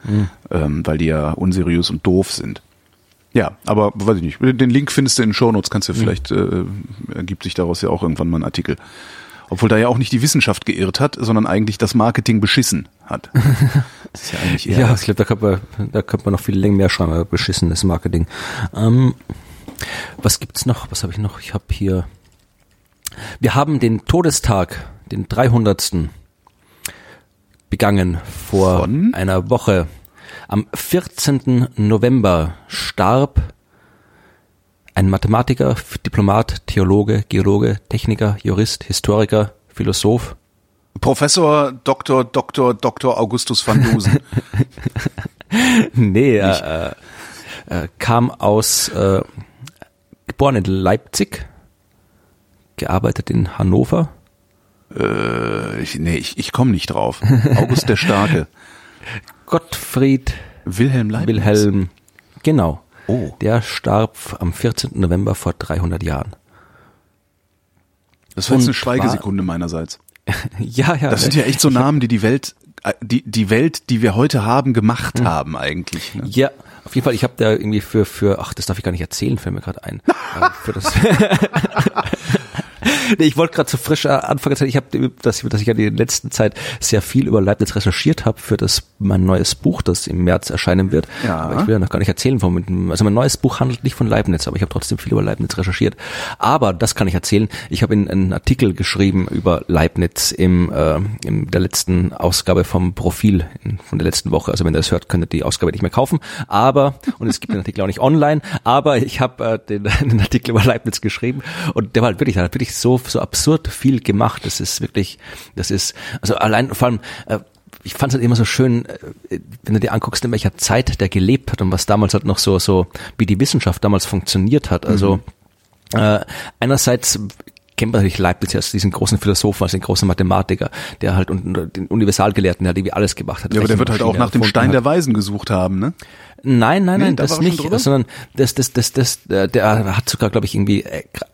ähm, weil die ja unseriös und doof sind. Ja, aber weiß ich nicht. Den Link findest du in den Shownotes, kannst du ja vielleicht, äh, ergibt sich daraus ja auch irgendwann mal ein Artikel. Obwohl da ja auch nicht die Wissenschaft geirrt hat, sondern eigentlich das Marketing beschissen hat. (laughs) Das ist ja eigentlich eher ja, ich glaube, da könnte man, da könnte man noch viel länger mehr schreiben, beschissenes Marketing. Ähm, was gibt's noch? Was habe ich noch? Ich habe hier, wir haben den Todestag, den 300. begangen vor Von? einer Woche. Am 14. November starb ein Mathematiker, Diplomat, Theologe, Geologe, Techniker, Jurist, Historiker, Philosoph. Professor Dr. Dr. Dr. Augustus van Dusen. (laughs) nee, er äh, äh, kam aus, äh, geboren in Leipzig, gearbeitet in Hannover. Äh, ich, nee, ich, ich komme nicht drauf. August der Starke. (laughs) Gottfried Wilhelm Leibniz. Wilhelm, genau. Oh. Der starb am 14. November vor 300 Jahren. Das war jetzt eine Schweigesekunde meinerseits. (laughs) ja, ja. Das sind ja echt so Namen, die die Welt, äh, die, die Welt, die wir heute haben, gemacht mhm. haben eigentlich. Ne? Ja, auf jeden Fall, ich habe da irgendwie für, für, ach, das darf ich gar nicht erzählen, fällt mir gerade ein. (laughs) äh, für das (laughs) (laughs) nee, ich wollte gerade zu frisch äh, anfangen. Ich habe, dass, dass ich ja in der letzten Zeit sehr viel über Leibniz recherchiert habe für das mein neues Buch, das im März erscheinen wird. Ja. Aber ich will ja noch gar nicht erzählen, von, also mein neues Buch handelt nicht von Leibniz, aber ich habe trotzdem viel über Leibniz recherchiert. Aber das kann ich erzählen. Ich habe einen Artikel geschrieben über Leibniz im, äh, in der letzten Ausgabe vom Profil in, von der letzten Woche. Also wenn ihr das hört, könnt ihr die Ausgabe nicht mehr kaufen. Aber und es gibt den Artikel auch nicht online. Aber ich habe äh, den, (laughs) den Artikel über Leibniz geschrieben und der war halt wirklich, der hat wirklich so so absurd viel gemacht. Das ist wirklich, das ist, also allein vor allem, äh, ich fand es halt immer so schön, äh, wenn du dir anguckst, in welcher Zeit der gelebt hat und was damals halt noch so, so, wie die Wissenschaft damals funktioniert hat. Also mhm. äh, einerseits kennt man natürlich Leibniz als diesen großen Philosophen, als den großen Mathematiker, der halt und den Universalgelehrten, der irgendwie alles gemacht hat. Ja, aber der wird halt auch nach dem Stein der Weisen gesucht haben, ne? Nein, nein, nein, nee, das nicht, sondern das, das, das, das, der hat sogar, glaube ich, irgendwie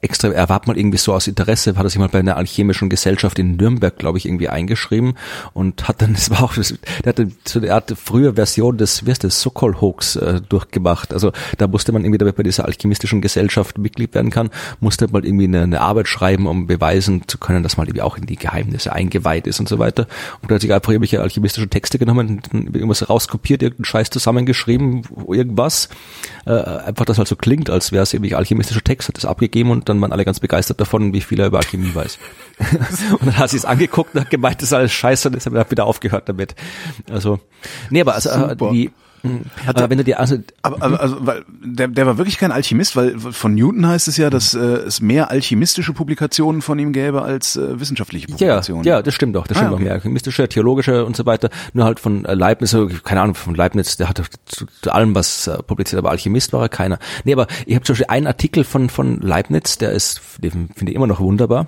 extra, er war mal irgendwie so aus Interesse, hat er sich mal bei einer alchemischen Gesellschaft in Nürnberg, glaube ich, irgendwie eingeschrieben und hat dann, (laughs) das war auch, der hatte so eine Art frühe Version des, wie heißt das, Sokol-Hoax äh, durchgemacht. Also da musste man irgendwie, damit bei dieser alchemistischen Gesellschaft Mitglied werden kann, musste man irgendwie eine, eine Arbeit schreiben, um beweisen zu können, dass man irgendwie auch in die Geheimnisse eingeweiht ist und so weiter. Und da hat sich einfach irgendwelche alchemistische Texte genommen, irgendwas rauskopiert, irgendeinen Scheiß zusammengeschrieben, irgendwas. Äh, einfach, dass halt so klingt, als wäre es irgendwie alchemistischer Text, hat es abgegeben und dann waren alle ganz begeistert davon, wie viel er über Alchemie weiß. (laughs) und dann hat sie es angeguckt und hat gemeint, das ist alles scheiße und ist dann wieder aufgehört damit. Also, nee, aber also, äh, die, hat aber wenn du dir also, aber, aber, also weil der, der war wirklich kein Alchemist, weil von Newton heißt es ja, dass äh, es mehr alchemistische Publikationen von ihm gäbe als äh, wissenschaftliche Publikationen. Ja, ja, das stimmt doch, das stimmt ah, okay. doch mehr alchemistische, theologische und so weiter. Nur halt von äh, Leibniz, keine Ahnung, von Leibniz, der hatte zu, zu allem was äh, publiziert, aber Alchemist war er keiner. Nee, aber ich habe zum Beispiel einen Artikel von von Leibniz, der ist, den finde ich immer noch wunderbar.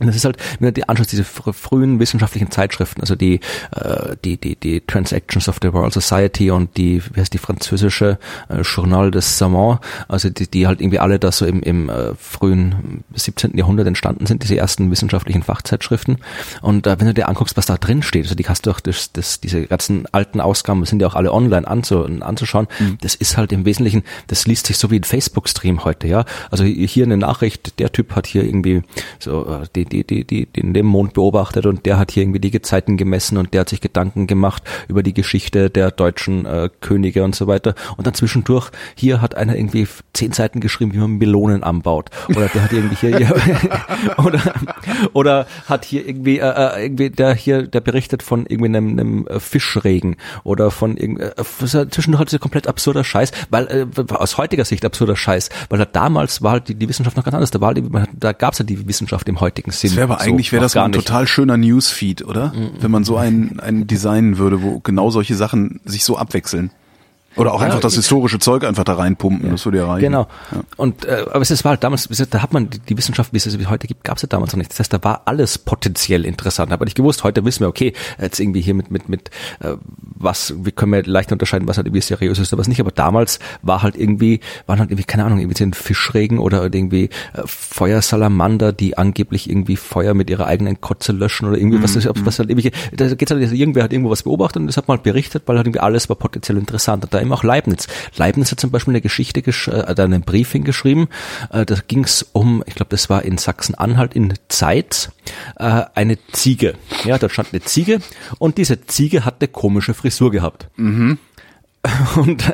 Und das ist halt, wenn du dir anschaust, diese frühen wissenschaftlichen Zeitschriften, also die, äh, die, die, die Transactions of the World Society und die, wie heißt die französische äh, Journal des Savants, also die, die halt irgendwie alle da so im, im äh, frühen 17. Jahrhundert entstanden sind, diese ersten wissenschaftlichen Fachzeitschriften. Und äh, wenn du dir anguckst, was da drin steht, also die hast du auch das, das, diese ganzen alten Ausgaben, sind ja auch alle online anzu, anzuschauen, mhm. das ist halt im Wesentlichen, das liest sich so wie ein Facebook-Stream heute, ja. Also hier eine Nachricht, der Typ hat hier irgendwie so äh, die die, die, die, die den Mond beobachtet und der hat hier irgendwie die Gezeiten gemessen und der hat sich Gedanken gemacht über die Geschichte der deutschen äh, Könige und so weiter. Und dann zwischendurch, hier hat einer irgendwie zehn Seiten geschrieben, wie man Melonen anbaut. Oder der hat irgendwie hier, ja, (laughs) oder, oder hat hier irgendwie, äh, äh, irgendwie der hier, der berichtet von irgendwie einem, einem äh, Fischregen oder von irgendwie, äh, zwischendurch halt dieser komplett absurder Scheiß, weil äh, aus heutiger Sicht absurder Scheiß, weil halt damals war halt die, die Wissenschaft noch ganz anders. Da war da gab es ja die Wissenschaft im heutigen Sinn. Das wäre aber so eigentlich wäre das ein total schöner Newsfeed, oder? Mhm. Wenn man so einen, einen designen würde, wo genau solche Sachen sich so abwechseln. Oder auch ja, einfach das historische Zeug einfach da reinpumpen, ja. das würde ja reichen. Genau. Ja. Und äh, aber es war halt damals, da hat man die Wissenschaft, wie es es heute gibt, gab es ja damals noch nicht. Das heißt, da war alles potenziell interessant. Aber nicht gewusst, heute wissen wir, okay, jetzt irgendwie hier mit mit mit äh, was, wie können wir leicht unterscheiden, was halt irgendwie seriös ist oder was nicht. Aber damals war halt irgendwie, waren halt irgendwie, keine Ahnung, irgendwie ein Fischregen oder irgendwie äh, Feuersalamander, die angeblich irgendwie Feuer mit ihrer eigenen Kotze löschen oder irgendwie mhm. was, was halt irgendwie, da geht's halt, irgendwer hat irgendwo was beobachtet und das hat mal halt berichtet, weil halt irgendwie alles war potenziell interessant. Und da darunter eben auch Leibniz. Leibniz hat zum Beispiel eine Geschichte, gesch äh, einen Brief hingeschrieben, äh, da ging es um, ich glaube, das war in Sachsen-Anhalt in Zeitz, äh, eine Ziege. Ja, da stand eine Ziege und diese Ziege hat eine komische Frisur gehabt. Mhm. (laughs) Und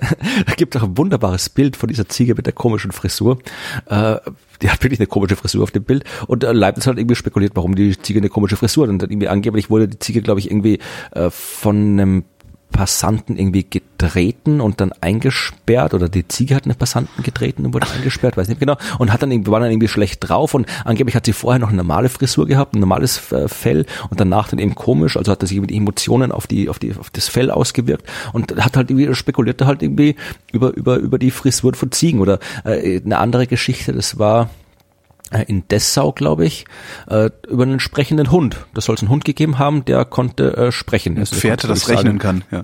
da gibt es auch ein wunderbares Bild von dieser Ziege mit der komischen Frisur. Äh, die hat wirklich eine komische Frisur auf dem Bild. Und äh, Leibniz hat irgendwie spekuliert, warum die Ziege eine komische Frisur hat. Und dann irgendwie angeblich wurde die Ziege, glaube ich, irgendwie äh, von einem Passanten irgendwie getreten und dann eingesperrt oder die Ziege hat einen Passanten getreten und wurde eingesperrt, weiß nicht genau und hat dann irgendwie, war dann irgendwie schlecht drauf und angeblich hat sie vorher noch eine normale Frisur gehabt, ein normales äh, Fell und danach dann eben komisch, also hat sich mit Emotionen auf die, auf die, auf das Fell ausgewirkt und hat halt irgendwie spekulierte halt irgendwie über, über, über die Frisur von Ziegen oder äh, eine andere Geschichte, das war, in Dessau, glaube ich, äh, über einen sprechenden Hund. Das soll es einen Hund gegeben haben, der konnte äh, sprechen. Ein Pferd, das rechnen kann, ja.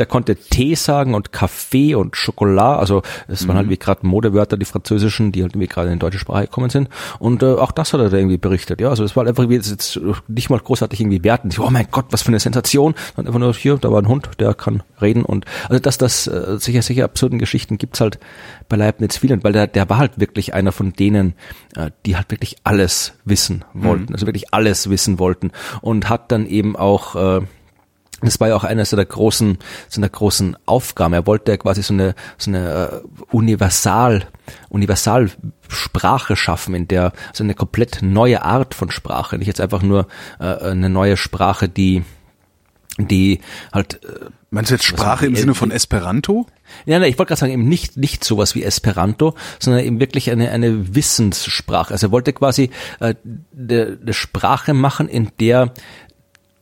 Der konnte Tee sagen und Kaffee und Schokolade. Also es mhm. waren halt mhm. wie gerade Modewörter, die französischen, die halt irgendwie gerade in die deutsche Sprache gekommen sind. Und äh, auch das hat er da irgendwie berichtet. Ja, also es war einfach wie jetzt nicht mal großartig irgendwie werten. Oh mein Gott, was für eine Sensation. Dann einfach nur hier, da war ein Hund, der kann reden und also dass das äh, sicher sicher absurden Geschichten gibt's halt bei Leibniz vielen, weil der der war halt wirklich einer von denen, äh, die halt wirklich alles wissen wollten, mhm. also wirklich alles wissen wollten und hat dann eben auch äh, das war ja auch eines der großen, so einer großen Aufgaben. Er wollte ja quasi so eine, so eine uh, Universal, Universalsprache schaffen, in der, so eine komplett neue Art von Sprache. Nicht jetzt einfach nur uh, eine neue Sprache, die, die halt. Äh, Meinst du jetzt Sprache im Sinne von Esperanto? Ja, nein, ich wollte gerade sagen, eben nicht, nicht sowas wie Esperanto, sondern eben wirklich eine, eine Wissenssprache. Also er wollte quasi äh, eine, eine Sprache machen, in der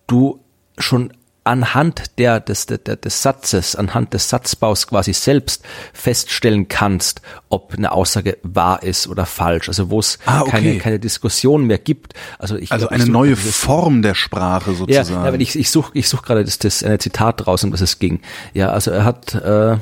du schon anhand der, des, der, des Satzes, anhand des Satzbaus quasi selbst feststellen kannst, ob eine Aussage wahr ist oder falsch. Also wo es ah, okay. keine, keine Diskussion mehr gibt. Also, ich also eine neue Form der Sprache sozusagen. Ja, aber ich, ich suche ich such gerade das, das eine Zitat raus, um was es ging. Ja, also er hat äh,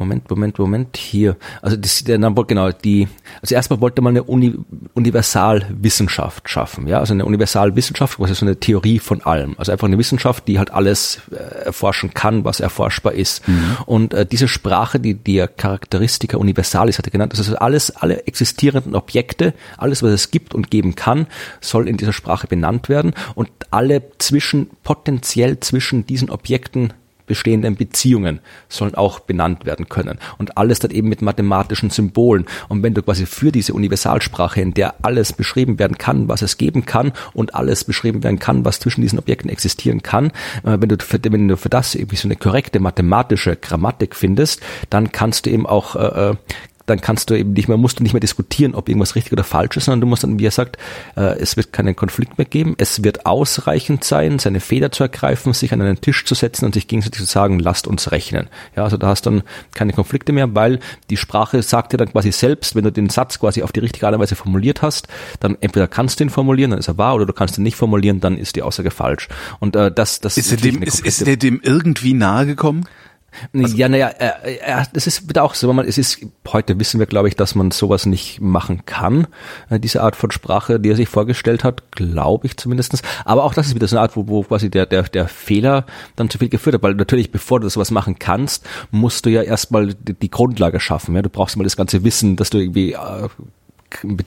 Moment, Moment, Moment, hier. Also das, der Name, genau, die, also erstmal wollte man eine Uni, Universalwissenschaft schaffen, ja, also eine Universalwissenschaft, was ist so eine Theorie von allem. Also einfach eine Wissenschaft, die halt alles äh, erforschen kann, was erforschbar ist. Mhm. Und äh, diese Sprache, die, die Charakteristika Universalis hat er genannt, ist alles, alle existierenden Objekte, alles, was es gibt und geben kann, soll in dieser Sprache benannt werden und alle zwischen, potenziell zwischen diesen Objekten bestehenden Beziehungen sollen auch benannt werden können. Und alles dann eben mit mathematischen Symbolen. Und wenn du quasi für diese Universalsprache, in der alles beschrieben werden kann, was es geben kann und alles beschrieben werden kann, was zwischen diesen Objekten existieren kann, äh, wenn du für, wenn du für das irgendwie so eine korrekte mathematische Grammatik findest, dann kannst du eben auch äh, äh dann kannst du eben nicht mehr, musst du nicht mehr diskutieren, ob irgendwas richtig oder falsch ist, sondern du musst dann, wie er sagt, äh, es wird keinen Konflikt mehr geben, es wird ausreichend sein, seine Feder zu ergreifen, sich an einen Tisch zu setzen und sich gegenseitig zu sagen, lasst uns rechnen. Ja, also da hast du dann keine Konflikte mehr, weil die Sprache sagt dir dann quasi selbst, wenn du den Satz quasi auf die richtige Art und Weise formuliert hast, dann entweder kannst du ihn formulieren, dann ist er wahr, oder du kannst ihn nicht formulieren, dann ist die Aussage falsch. Und äh, das, das ist, ist, dem, ist, ist der dem irgendwie nahe gekommen? Also, ja, naja, äh, äh, das ist wieder auch so, man, es ist, heute wissen wir, glaube ich, dass man sowas nicht machen kann, äh, diese Art von Sprache, die er sich vorgestellt hat, glaube ich zumindestens. Aber auch das ist wieder so eine Art, wo, wo quasi der, der, der Fehler dann zu viel geführt hat, weil natürlich, bevor du sowas machen kannst, musst du ja erstmal die, die Grundlage schaffen. Ja? Du brauchst mal das ganze Wissen, dass du irgendwie äh,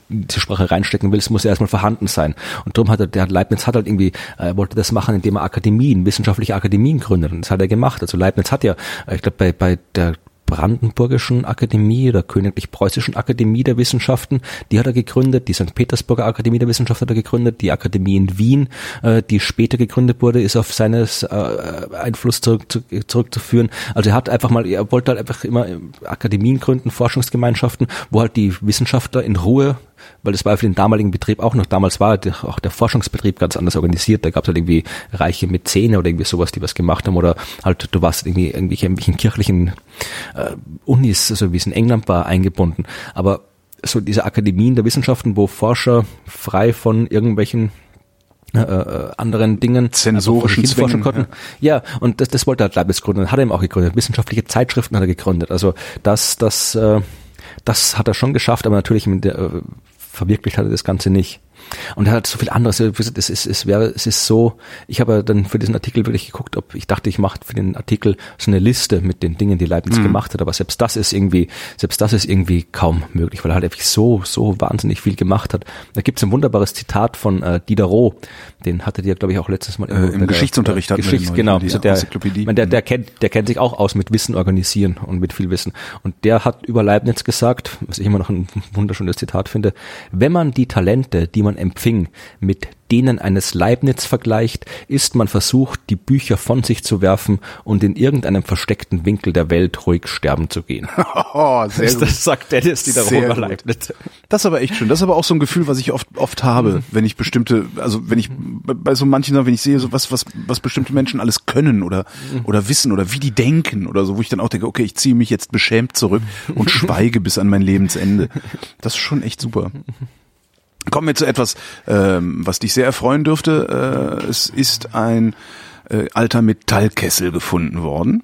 mit Sprache reinstecken willst, muss er erstmal vorhanden sein. Und darum hat er, der Leibniz hat halt irgendwie, äh, er wollte das machen, indem er Akademien, wissenschaftliche Akademien gründet. Und das hat er gemacht. Also Leibniz hat ja, ich glaube, bei, bei der Brandenburgischen Akademie oder Königlich-Preußischen Akademie der Wissenschaften, die hat er gegründet, die St. Petersburger Akademie der Wissenschaft hat er gegründet, die Akademie in Wien, äh, die später gegründet wurde, ist auf seines äh, Einfluss zurück, zu, zurückzuführen. Also er hat einfach mal, er wollte halt einfach immer Akademien gründen, Forschungsgemeinschaften, wo halt die Wissenschaftler in Ruhe weil das war für den damaligen Betrieb auch noch, damals war auch der Forschungsbetrieb ganz anders organisiert, da gab es halt irgendwie reiche Mäzene oder irgendwie sowas, die was gemacht haben oder halt du warst irgendwie irgendwelche, irgendwelchen kirchlichen äh, Unis, also wie es in England war, eingebunden, aber so diese Akademien der Wissenschaften, wo Forscher frei von irgendwelchen äh, äh anderen Dingen zensorischen Zwängen, konnten. Ja. ja, und das, das wollte halt Leibniz gründen, hat er eben auch gegründet. Wissenschaftliche Zeitschriften hat er gegründet. Also das, das, äh, das hat er schon geschafft, aber natürlich mit der, äh, verwirklicht hat er das Ganze nicht. Und er hat so viel anderes. Es ist, es wäre, es ist so, ich habe dann für diesen Artikel wirklich geguckt, ob ich dachte, ich mache für den Artikel so eine Liste mit den Dingen, die Leibniz mhm. gemacht hat, aber selbst das ist irgendwie, selbst das ist irgendwie kaum möglich, weil er halt einfach so, so wahnsinnig viel gemacht hat. Da gibt es ein wunderbares Zitat von äh, Diderot, den hatte dir, glaube ich, auch letztes Mal äh, im Geschichtsunterricht der, Geschichts, genau, die, der, man, der, der kennt, der kennt sich auch aus mit Wissen organisieren und mit viel Wissen. Und der hat über Leibniz gesagt, was ich immer noch ein wunderschönes Zitat finde, wenn man die Talente, die man empfing, mit denen eines Leibniz vergleicht, ist man versucht, die Bücher von sich zu werfen und in irgendeinem versteckten Winkel der Welt ruhig sterben zu gehen. (laughs) Oh, sehr das, das sagt Dennis Diderot Leibniz. Das ist aber echt schön. Das ist aber auch so ein Gefühl, was ich oft oft habe, wenn ich bestimmte, also wenn ich bei so manchen, wenn ich sehe, so was was was bestimmte Menschen alles können oder oder wissen oder wie die denken oder so, wo ich dann auch denke, okay, ich ziehe mich jetzt beschämt zurück und (laughs) schweige bis an mein Lebensende. Das ist schon echt super. (laughs) Kommen wir zu etwas, ähm, was dich sehr erfreuen dürfte. Äh, es ist ein äh, alter Metallkessel gefunden worden.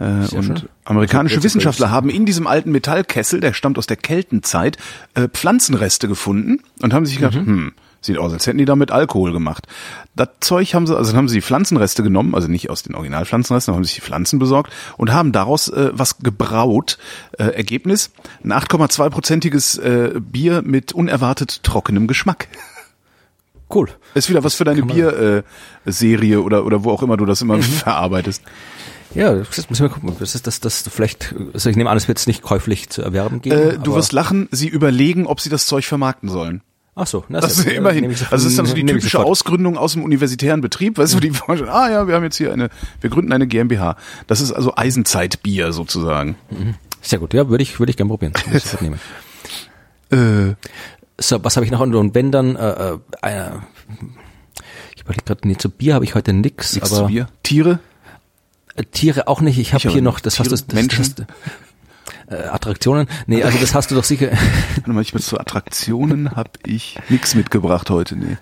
Äh, und amerikanische Wissenschaftler haben in diesem alten Metallkessel, der stammt aus der Keltenzeit, äh, Pflanzenreste gefunden und haben sich gedacht, mhm. hm, Sieht aus, als hätten die damit Alkohol gemacht. Das Zeug haben sie, also dann haben sie die Pflanzenreste genommen, also nicht aus den Originalpflanzenresten, haben sich die Pflanzen besorgt und haben daraus äh, was gebraut. Äh, Ergebnis, ein 8,2-prozentiges äh, Bier mit unerwartet trockenem Geschmack. Cool. Ist wieder was für deine Bierserie äh, oder, oder wo auch immer du das immer mhm. verarbeitest. Ja, das müssen wir gucken. Das ist das, das vielleicht, also ich nehme an, es wird es nicht käuflich zu erwerben geben. Äh, du wirst lachen, sie überlegen, ob sie das Zeug vermarkten sollen. Ach so, das, das ist ja immerhin. Also das ist dann so die typische Ausgründung aus dem universitären Betrieb, weißt du, die vorstellen, ah ja, wir haben jetzt hier eine, wir gründen eine GmbH. Das ist also Eisenzeitbier sozusagen. Mhm. Sehr gut, ja, würde ich, würde ich gerne probieren. (laughs) äh. So, was habe ich noch? Und wenn dann, äh, äh, ich überlege gerade, nee, zu Bier habe ich heute nix, nix aber. Zu Bier? Tiere? Äh, Tiere auch nicht. Ich habe hier noch, das Tiere, hast du, das, Menschen? Das, äh, Attraktionen? Nee, also das hast du doch sicher. (laughs) Warte mal, ich zu Attraktionen habe ich nichts mitgebracht heute, nee.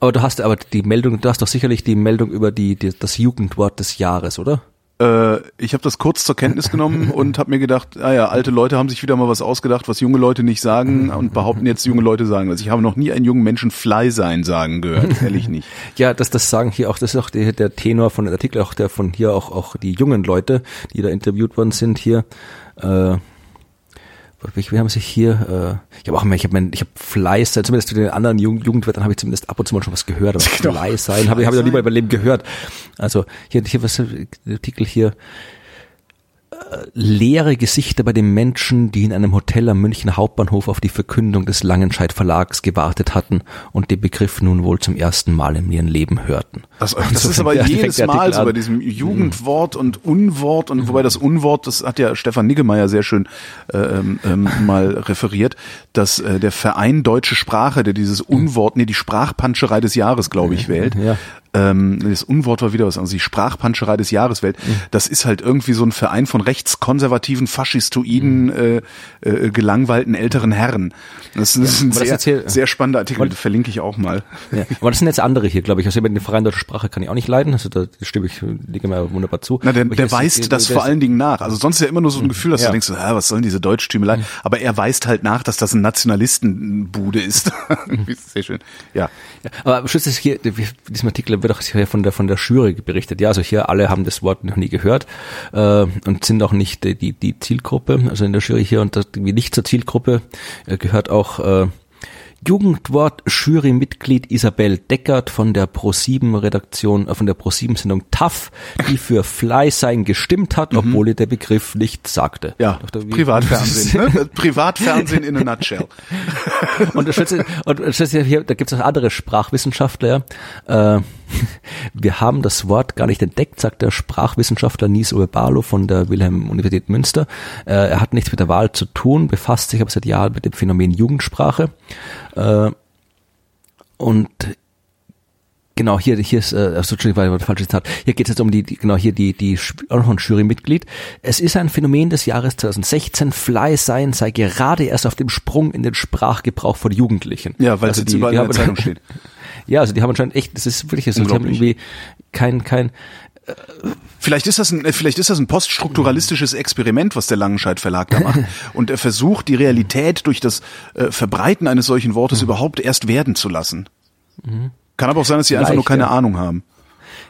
Aber du hast aber die Meldung, du hast doch sicherlich die Meldung über die, die das Jugendwort des Jahres, oder? Äh, ich habe das kurz zur Kenntnis genommen (laughs) und habe mir gedacht, ah ja, alte Leute haben sich wieder mal was ausgedacht, was junge Leute nicht sagen und behaupten jetzt junge Leute sagen. Also ich habe noch nie einen jungen Menschen Fly sein sagen gehört, ehrlich nicht. (laughs) Ja, das, das sagen hier auch, das ist auch der, der Tenor von dem Artikel, auch der von hier auch, auch die jungen Leute, die da interviewt worden sind hier äh, wir haben sich hier, äh, ich habe auch immer, ich habe mein, ich habe Fleiß, zumindest zu den anderen Jugend, Jugendwörtern habe ich zumindest ab und zu mal schon was gehört, aber (laughs) genau. Fleiß sein, habe ich, hab ich noch nie mal über Leben gehört. Also hier, hier was, der Artikel hier, leere Gesichter bei den Menschen, die in einem Hotel am München Hauptbahnhof auf die Verkündung des Langenscheidt Verlags gewartet hatten und den Begriff nun wohl zum ersten Mal in ihrem Leben hörten. Das, das so ist aber jedes Mal so bei diesem Jugendwort und Unwort und wobei das Unwort, das hat ja Stefan Niggemeier sehr schön äh, ähm, ähm, (laughs) mal referiert, dass äh, der Verein Deutsche Sprache, der dieses Unwort, nee, die Sprachpanscherei des Jahres, glaube ich, wählt, ja ähm, das Unwort war wieder was, also die Sprachpanscherei des Jahres wählt. Mhm. Das ist halt irgendwie so ein Verein von rechtskonservativen, faschistoiden, mhm. äh, äh, gelangweilten älteren Herren. Das, ist ein sehr, hier, sehr spannender Artikel, den verlinke ich auch mal. Ja, aber das sind jetzt andere hier, glaube ich. Also dem Verein Deutsche Sprache kann ich auch nicht leiden, also da stimme ich, lege mir wunderbar zu. Na, der, der weist das der vor allen Dingen nach. Also sonst ist ja immer nur so ein mhm. Gefühl, dass ja. du denkst, ah, was sollen diese Deutschtümelei? Mhm. Aber er weist halt nach, dass das ein Nationalistenbude ist. (laughs) sehr schön. Ja. ja aber am Schluss ist hier, diesem Artikel wird auch hier von der von der Jury berichtet. Ja, also hier alle haben das Wort noch nie gehört äh, und sind auch nicht die die Zielgruppe. Also in der Jury hier und das, wie nicht zur Zielgruppe äh, gehört auch äh, Jugendwort Jury-Mitglied Isabel Deckert von der Pro7-Redaktion, äh, von der Pro7-Sendung TAF, die für Fly sein gestimmt hat, mhm. obwohl ihr der Begriff nicht sagte. Ja, Privatfernsehen, ne? (laughs) Privatfernsehen in a nutshell. und, und ja hier, da gibt es auch andere Sprachwissenschaftler, äh, (laughs) wir haben das Wort gar nicht entdeckt, sagt der Sprachwissenschaftler Nies Uebalo von der Wilhelm Universität Münster. Äh, er hat nichts mit der Wahl zu tun, befasst sich aber seit Jahren mit dem Phänomen Jugendsprache. Äh, und Genau, hier, hier ist, äh, also, Entschuldigung, war ein falsches Zitat. Hier geht es jetzt um die, die, genau, hier die, die, auch noch ein Jurymitglied. Es ist ein Phänomen des Jahres 2016. Fly sein sei gerade erst auf dem Sprung in den Sprachgebrauch von Jugendlichen. Ja, weil also es jetzt überall in der Zeitung steht. (laughs) Ja, also die haben anscheinend echt, das ist wirklich so, die haben irgendwie kein, kein, Vielleicht ist das ein, äh, vielleicht ist das ein poststrukturalistisches Experiment, was der Langenscheidt Verlag da macht. (laughs) Und er versucht, die Realität durch das äh, Verbreiten eines solchen Wortes Mhm. überhaupt erst werden zu lassen. Kann aber auch sein, dass sie einfach nur keine ja. Ahnung haben.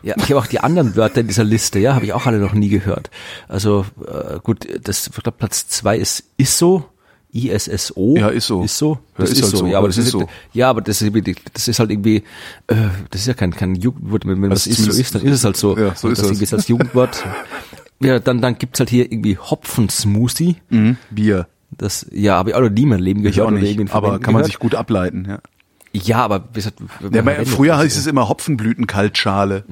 Ja, ich habe auch die anderen Wörter in dieser Liste, ja, habe ich auch alle noch nie gehört. Also äh, gut, das ich glaub, Platz zwei ist ISO, ISSO. Ja, ist so. Ist so. Ja, Das ist ist, halt so. Ja, aber Das das, ist ist, so. ja, aber das ist, irgendwie- das ist halt irgendwie, äh, das ist ja kein kein Jugendwort. Wenn, Also ist so ist, dann ist es halt so. Ja, so Und ist das es. irgendwie als Jugendwort. (laughs) Ja, dann dann gibt's halt hier irgendwie Hopfensmoothie. Mhm. Bier. Das ja, habe ich auch noch nie in meinem Leben gehört. Ich auch nicht. Aber kann man gehört. sich gut ableiten, ja. Ja, aber wie gesagt, Ja, aber verwendet früher das hieß es immer Hopfenblütenkaltschale.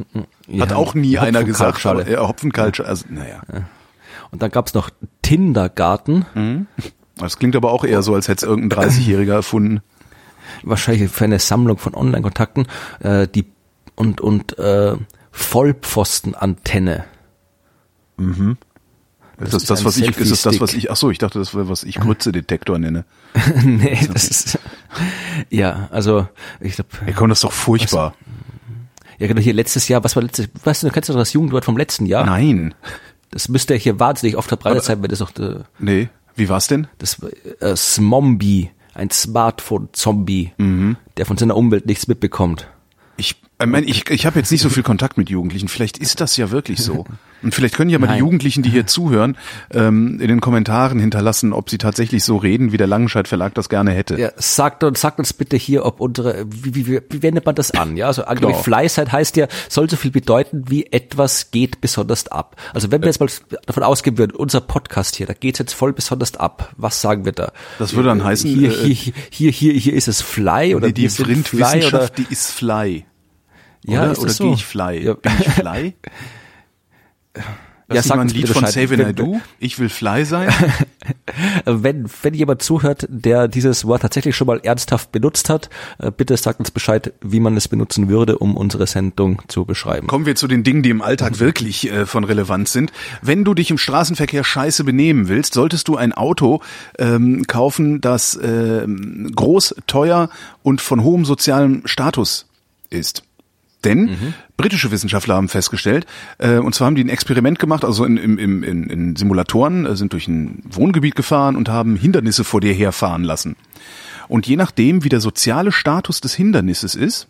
Hat Ja, auch nie einer gesagt. Ja, Hopfenkaltschale. Also, naja. Und dann gab's noch Tindergarten. Mhm. Das klingt aber auch eher so, als hätte es irgendein 30-Jähriger erfunden. wahrscheinlich für eine Sammlung von Online-Kontakten, äh, die und und äh, Vollpfostenantenne. Ist das, ist das, ein was ich, ist das das, was ich, ach so, ich dachte, das wäre, was ich (laughs) Grütze-Detektor nenne. (laughs) nee, das ist ja, also ich glaube, Ey, komm, das ist doch furchtbar. ja genau hier letztes Jahr, was war letztes, weißt du, kennst du das Jugendwort vom letzten Jahr? Nein. Das müsste hier wahnsinnig oft verbreitet sein, weil das auch äh, Nee. Wie war's denn? das äh, Smombie, ein Smartphone-Zombie, Mhm. der von seiner Umwelt nichts mitbekommt. Ich, ich, mein, ich, ich habe jetzt nicht so viel Kontakt mit Jugendlichen. Vielleicht ist das ja wirklich so. (laughs) Und vielleicht können ja mal die Nein. Jugendlichen, die hier (laughs) zuhören, ähm, in den Kommentaren hinterlassen, ob sie tatsächlich so reden, wie der Langenscheidt Verlag das gerne hätte. Ja, sagt uns, sagt uns bitte hier, ob unsere, wie, wie, wie, wie wendet man das an? Ja, also angeblich Genau. Fleißheit heißt ja, soll so viel bedeuten, wie etwas geht besonders ab. Also wenn wir jetzt mal davon ausgehen würden, unser Podcast hier, da geht's jetzt voll besonders ab. Was sagen wir da? Das würde dann heißen, hier, äh, hier, hier, hier, hier ist es Fly oder die die Vrindwissenschaft, die ist Fly. ja, oder ist oder so? gehe ich Fly? Ja. Bin ich Fly? (laughs) Das Ja, ist ein Lied von. Save and I Wenn- Do. Ich will Fly sein. (laughs) Wenn, wenn jemand zuhört, der dieses Wort tatsächlich schon mal ernsthaft benutzt hat, äh, bitte sagt uns Bescheid, wie man es benutzen würde, um unsere Sendung zu beschreiben. Kommen wir zu den Dingen, die im Alltag wirklich äh, von Relevanz sind. Wenn du dich im Straßenverkehr scheiße benehmen willst, solltest du ein Auto ähm, kaufen, das ähm, groß, teuer und von hohem sozialem Status ist. Denn britische Wissenschaftler haben festgestellt, äh, und zwar haben die ein Experiment gemacht, also in, im- in, in Simulatoren, äh, sind durch ein Wohngebiet gefahren und haben Hindernisse vor dir herfahren lassen. Und je nachdem, wie der soziale Status des Hindernisses ist,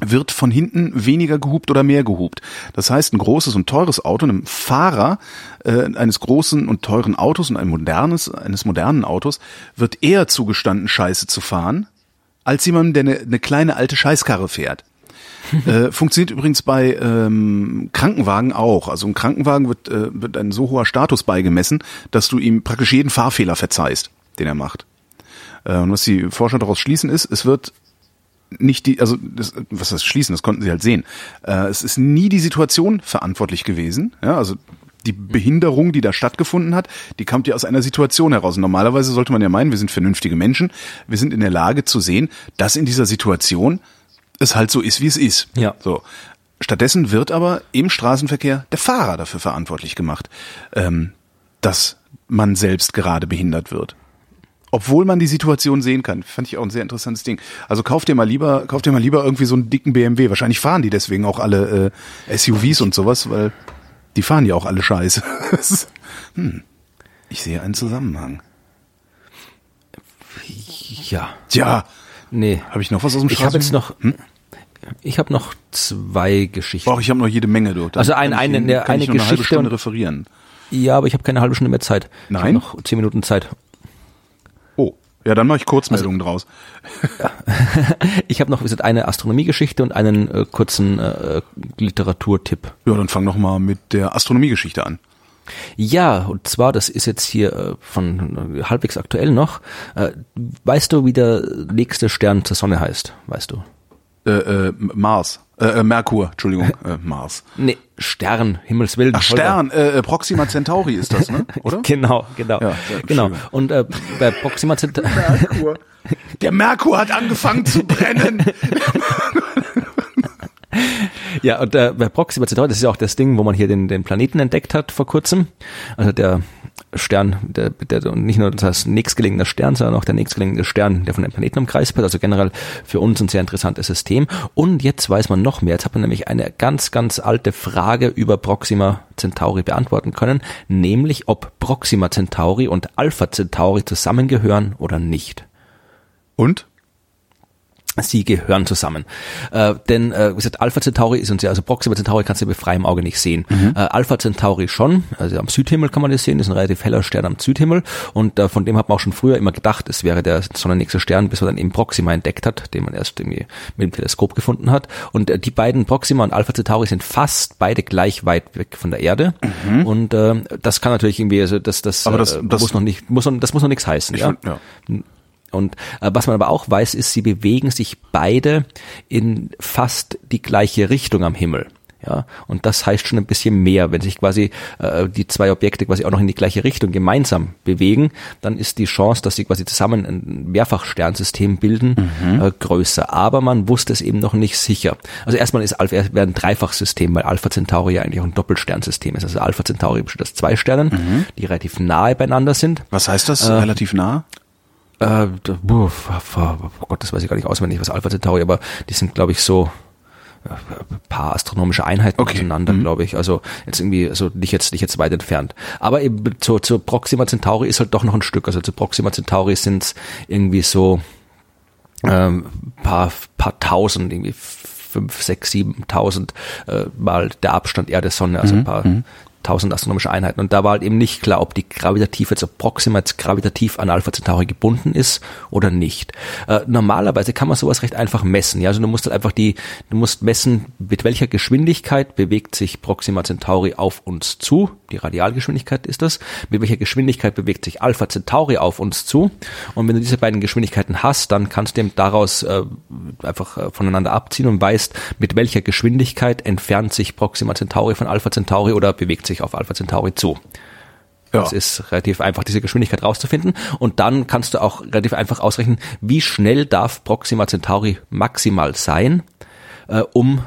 wird von hinten weniger gehupt oder mehr gehupt. Das heißt, ein großes und teures Auto, einem Fahrer äh, eines großen und teuren Autos und ein modernes, eines modernen Autos wird eher zugestanden, Scheiße zu fahren, als jemandem, der eine, eine kleine alte Scheißkarre fährt. (laughs) äh, funktioniert übrigens bei ähm, Krankenwagen auch. Also im Krankenwagen wird, äh, wird ein so hoher Status beigemessen, dass du ihm praktisch jeden Fahrfehler verzeihst, den er macht. Äh, und was die Forscher daraus schließen ist, es wird nicht die, also das, was das schließen, das konnten sie halt sehen. Äh, es ist nie die Situation verantwortlich gewesen. Ja, also die Behinderung, die da stattgefunden hat, die kommt ja aus einer Situation heraus. Normalerweise sollte man ja meinen, wir sind vernünftige Menschen, wir sind in der Lage zu sehen, dass in dieser Situation es halt so ist, wie es ist. Ja. So. Stattdessen wird aber im Straßenverkehr der Fahrer dafür verantwortlich gemacht, ähm, dass man selbst gerade behindert wird obwohl man die Situation sehen kann. Fand ich auch ein sehr interessantes Ding. Also kauf dir mal lieber, kauf dir mal lieber irgendwie so einen dicken BMW. Wahrscheinlich fahren die deswegen auch alle äh, SUVs und sowas, weil die fahren ja auch alle Scheiße. (laughs) Hm. Ich sehe einen Zusammenhang. Ja. Tja, Nee. habe ich noch was aus dem Ich habe jetzt noch, ich habe noch zwei Geschichten. Boah, ich habe noch jede Menge dort. Also ein- eine- eine- kann ich eine noch eine halbe Geschichte Stunde und- referieren. Ja, aber ich habe keine halbe Stunde mehr Zeit. Ich Nein? hab noch zehn Minuten Zeit. Oh, ja, dann mache ich Kurzmeldungen draus. (laughs) Ich habe noch wie gesagt, eine Astronomiegeschichte und einen äh, kurzen äh, Literaturtipp. Ja, dann fang noch mal mit der Astronomiegeschichte an. Ja, und zwar, das ist jetzt hier äh, von äh, halbwegs aktuell noch. Äh, weißt du, wie der nächste Stern zur Sonne heißt? Weißt du? Äh, äh, Mars, äh, Merkur, Entschuldigung, (laughs) äh, Mars. Nee, Stern, Himmels Willen. Ach, Stern, äh, Proxima Centauri ist das, ne? (laughs) Oder? Genau, genau, Ja, genau. Und äh, bei Proxima Centauri, (laughs) Merkur. Der Merkur hat angefangen zu brennen. Ja, und äh, bei Proxima Centauri, das ist ja auch das Ding, wo man hier den, den Planeten entdeckt hat vor kurzem. Also der Stern, der, der nicht nur das nächstgelegene Stern, sondern auch der nächstgelegene Stern, der von den Planeten umkreist wird. Also generell für uns ein sehr interessantes System. Und jetzt weiß man noch mehr. Jetzt hat man nämlich eine ganz, ganz alte Frage über Proxima Centauri beantworten können, nämlich ob Proxima Centauri und Alpha Centauri zusammengehören oder nicht. Und? Sie gehören zusammen. Äh, denn, äh, wie gesagt, Alpha Centauri ist uns ja, also Proxima Centauri kannst du mit freiem Auge nicht sehen. Mhm. Äh, Alpha Centauri schon, also am Südhimmel kann man das sehen, das ist ein relativ heller Stern am Südhimmel und äh, von dem hat man auch schon früher immer gedacht, es wäre der sonnennächste Stern, bis man dann eben Proxima entdeckt hat, den man erst irgendwie mit dem Teleskop gefunden hat. Und äh, die beiden Proxima und Alpha Centauri sind fast beide gleich weit weg von der Erde. Mhm. Und äh, das kann natürlich irgendwie, also das, das, Aber das, äh, das muss noch nicht, muss noch, das muss noch nichts heißen. Ich ja? find- ja. Und äh, was man aber auch weiß, ist, sie bewegen sich beide in fast die gleiche Richtung am Himmel. Ja, und das heißt schon ein bisschen mehr. Wenn sich quasi äh, die zwei Objekte quasi auch noch in die gleiche Richtung gemeinsam bewegen, dann ist die Chance, dass sie quasi zusammen ein Mehrfachsternsystem bilden, äh, größer. Aber man wusste es eben noch nicht sicher. Also erstmal ist Alpha wäre ein Dreifachsystem, weil Alpha Centauri ja eigentlich auch ein Doppelsternsystem ist. Also Alpha Centauri besteht aus zwei Sternen, die relativ nahe beieinander sind. Was heißt das? Relativ nah? Äh, oh Gott, das weiß ich gar nicht auswendig, was Alpha Centauri, aber die sind, glaube ich, so äh, ein paar astronomische Einheiten Okay. auseinander, glaube ich. Also jetzt irgendwie, also nicht jetzt, nicht jetzt weit entfernt. Aber eben zu, zu Proxima Centauri ist halt doch noch ein Stück. Also zu Proxima Centauri sind es irgendwie so ähm, paar, paar tausend, irgendwie fünf, sechs, siebentausend äh, mal der Abstand Erde Sonne, also ein paar tausend astronomische Einheiten. Und da war halt eben nicht klar, ob die gravitativ jetzt, ob Proxima jetzt gravitativ an Alpha Centauri gebunden ist oder nicht. Äh, normalerweise kann man sowas recht einfach messen. Ja, also du musst halt einfach die, du musst messen, mit welcher Geschwindigkeit bewegt sich Proxima Centauri auf uns zu. Die Radialgeschwindigkeit ist das. Mit welcher Geschwindigkeit bewegt sich Alpha Centauri auf uns zu. Und wenn du diese beiden Geschwindigkeiten hast, dann kannst du eben daraus äh, einfach äh, voneinander abziehen und weißt, mit welcher Geschwindigkeit entfernt sich Proxima Centauri von Alpha Centauri oder bewegt sich auf Alpha Centauri zu. Ja. Das ist relativ einfach, diese Geschwindigkeit rauszufinden. Und dann kannst du auch relativ einfach ausrechnen, wie schnell darf Proxima Centauri maximal sein, äh, um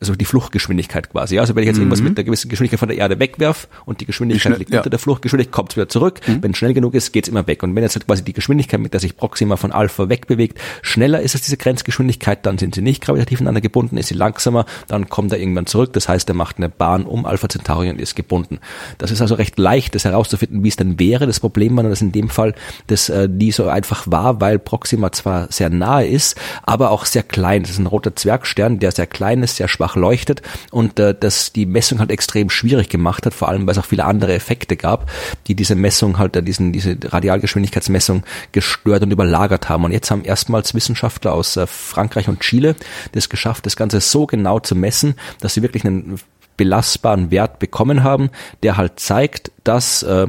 also die Fluchtgeschwindigkeit quasi. Also wenn ich jetzt irgendwas mit einer gewissen Geschwindigkeit von der Erde wegwerf und die Geschwindigkeit schnell- liegt ja. unter der Fluchtgeschwindigkeit, kommt es wieder zurück. Wenn es schnell genug ist, geht es immer weg. Und wenn jetzt halt quasi die Geschwindigkeit, mit der sich Proxima von Alpha wegbewegt, schneller ist als diese Grenzgeschwindigkeit, dann sind sie nicht gravitativ aneinander gebunden, ist sie langsamer, dann kommt er irgendwann zurück. Das heißt, er macht eine Bahn um Alpha Centauri und ist gebunden. Das ist also recht leicht, das herauszufinden, wie es denn wäre. Das Problem war, dass in dem Fall das äh, nie so einfach war, weil Proxima zwar sehr nahe ist, aber auch sehr klein. Das ist ein roter Zwergstern, der sehr klein ist, sehr schwach leuchtet und äh, das die Messung halt extrem schwierig gemacht hat, vor allem weil es auch viele andere Effekte gab, die diese Messung halt, äh, diesen, diese Radialgeschwindigkeitsmessung gestört und überlagert haben. Und jetzt haben erstmals Wissenschaftler aus äh, Frankreich und Chile das geschafft, das Ganze so genau zu messen, dass sie wirklich einen belastbaren Wert bekommen haben, der halt zeigt, dass äh,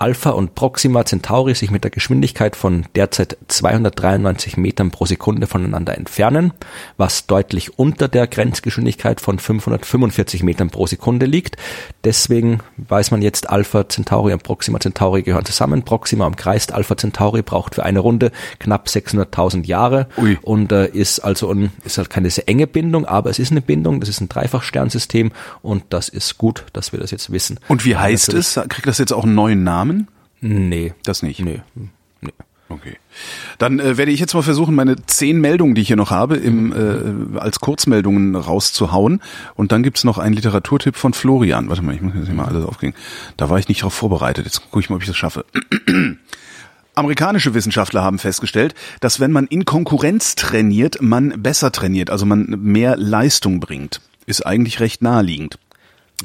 Alpha und Proxima Centauri sich mit der Geschwindigkeit von derzeit 293 Metern pro Sekunde voneinander entfernen, was deutlich unter der Grenzgeschwindigkeit von 545 Metern pro Sekunde liegt. Deswegen weiß man jetzt, Alpha Centauri und Proxima Centauri gehören zusammen. Proxima umkreist Alpha Centauri, braucht für eine Runde knapp 600.000 Jahre Ui. und äh, ist also ein, ist halt keine sehr enge Bindung, aber es ist eine Bindung, das ist ein Dreifachsternsystem und das ist gut, dass wir das jetzt wissen. Und wie heißt es? Kriegt das jetzt auch einen neuen Namen? Nee. Das nicht. Nee. nee. Okay. Dann äh, werde ich jetzt mal versuchen, meine zehn Meldungen, die ich hier noch habe, im, äh, als Kurzmeldungen rauszuhauen. Und dann gibt's noch einen Literaturtipp von Florian. Warte mal, ich muss jetzt hier mal alles aufkriegen. Da war ich nicht darauf vorbereitet. Jetzt gucke ich mal, ob ich das schaffe. (clears throat) Amerikanische Wissenschaftler haben festgestellt, dass wenn man in Konkurrenz trainiert, man besser trainiert, also man mehr Leistung bringt. Ist eigentlich recht naheliegend.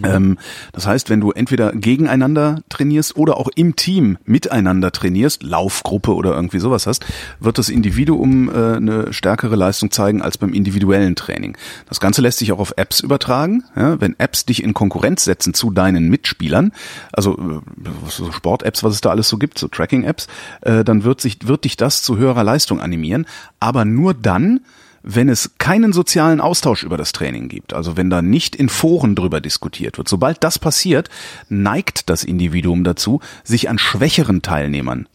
Ähm, das heißt, wenn du entweder gegeneinander trainierst oder auch im Team miteinander trainierst, Laufgruppe oder irgendwie sowas hast, wird das Individuum äh, eine stärkere Leistung zeigen als beim individuellen Training. Das Ganze lässt sich auch auf Apps übertragen. Ja, wenn Apps dich in Konkurrenz setzen zu deinen Mitspielern, also äh, so Sport-Apps, was es da alles so gibt, so Tracking-Apps, äh, dann wird sich wird dich das zu höherer Leistung animieren, aber nur dann, wenn es keinen sozialen Austausch über das Training gibt, also wenn da nicht in Foren drüber diskutiert wird, sobald das passiert, neigt das Individuum dazu, sich an schwächeren Teilnehmern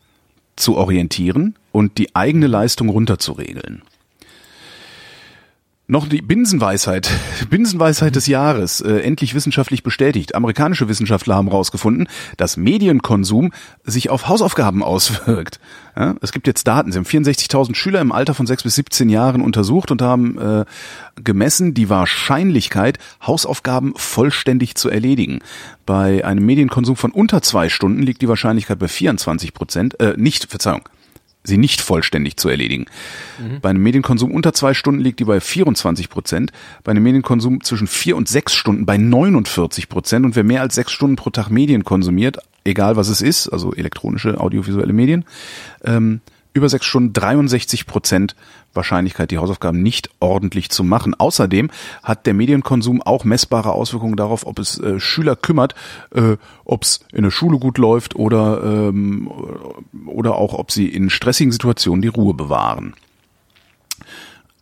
zu orientieren und die eigene Leistung runterzuregeln. Noch die Binsenweisheit, (laughs) Binsenweisheit des Jahres, äh, endlich wissenschaftlich bestätigt. Amerikanische Wissenschaftler haben herausgefunden, dass Medienkonsum sich auf Hausaufgaben (laughs) auswirkt. Ja, es gibt jetzt Daten. Sie haben 64.000 Schüler im Alter von 6 bis 17 Jahren untersucht und haben äh, gemessen die Wahrscheinlichkeit, Hausaufgaben vollständig zu erledigen. Bei einem Medienkonsum von unter zwei Stunden liegt die Wahrscheinlichkeit bei 24 Prozent, äh, nicht, Verzeihung, sie nicht vollständig zu erledigen. Mhm. Bei einem Medienkonsum unter zwei Stunden liegt die bei 24 Prozent, bei einem Medienkonsum zwischen vier und sechs Stunden bei 49 Prozent und wer mehr als sechs Stunden pro Tag Medien konsumiert, egal was es ist, also elektronische, audiovisuelle Medien, ähm, über sechs Stunden 63 Prozent Wahrscheinlichkeit, die Hausaufgaben nicht ordentlich zu machen. Außerdem hat der Medienkonsum auch messbare Auswirkungen darauf, ob es äh, Schüler kümmert, äh, ob es in der Schule gut läuft oder, ähm, oder auch, ob sie in stressigen Situationen die Ruhe bewahren.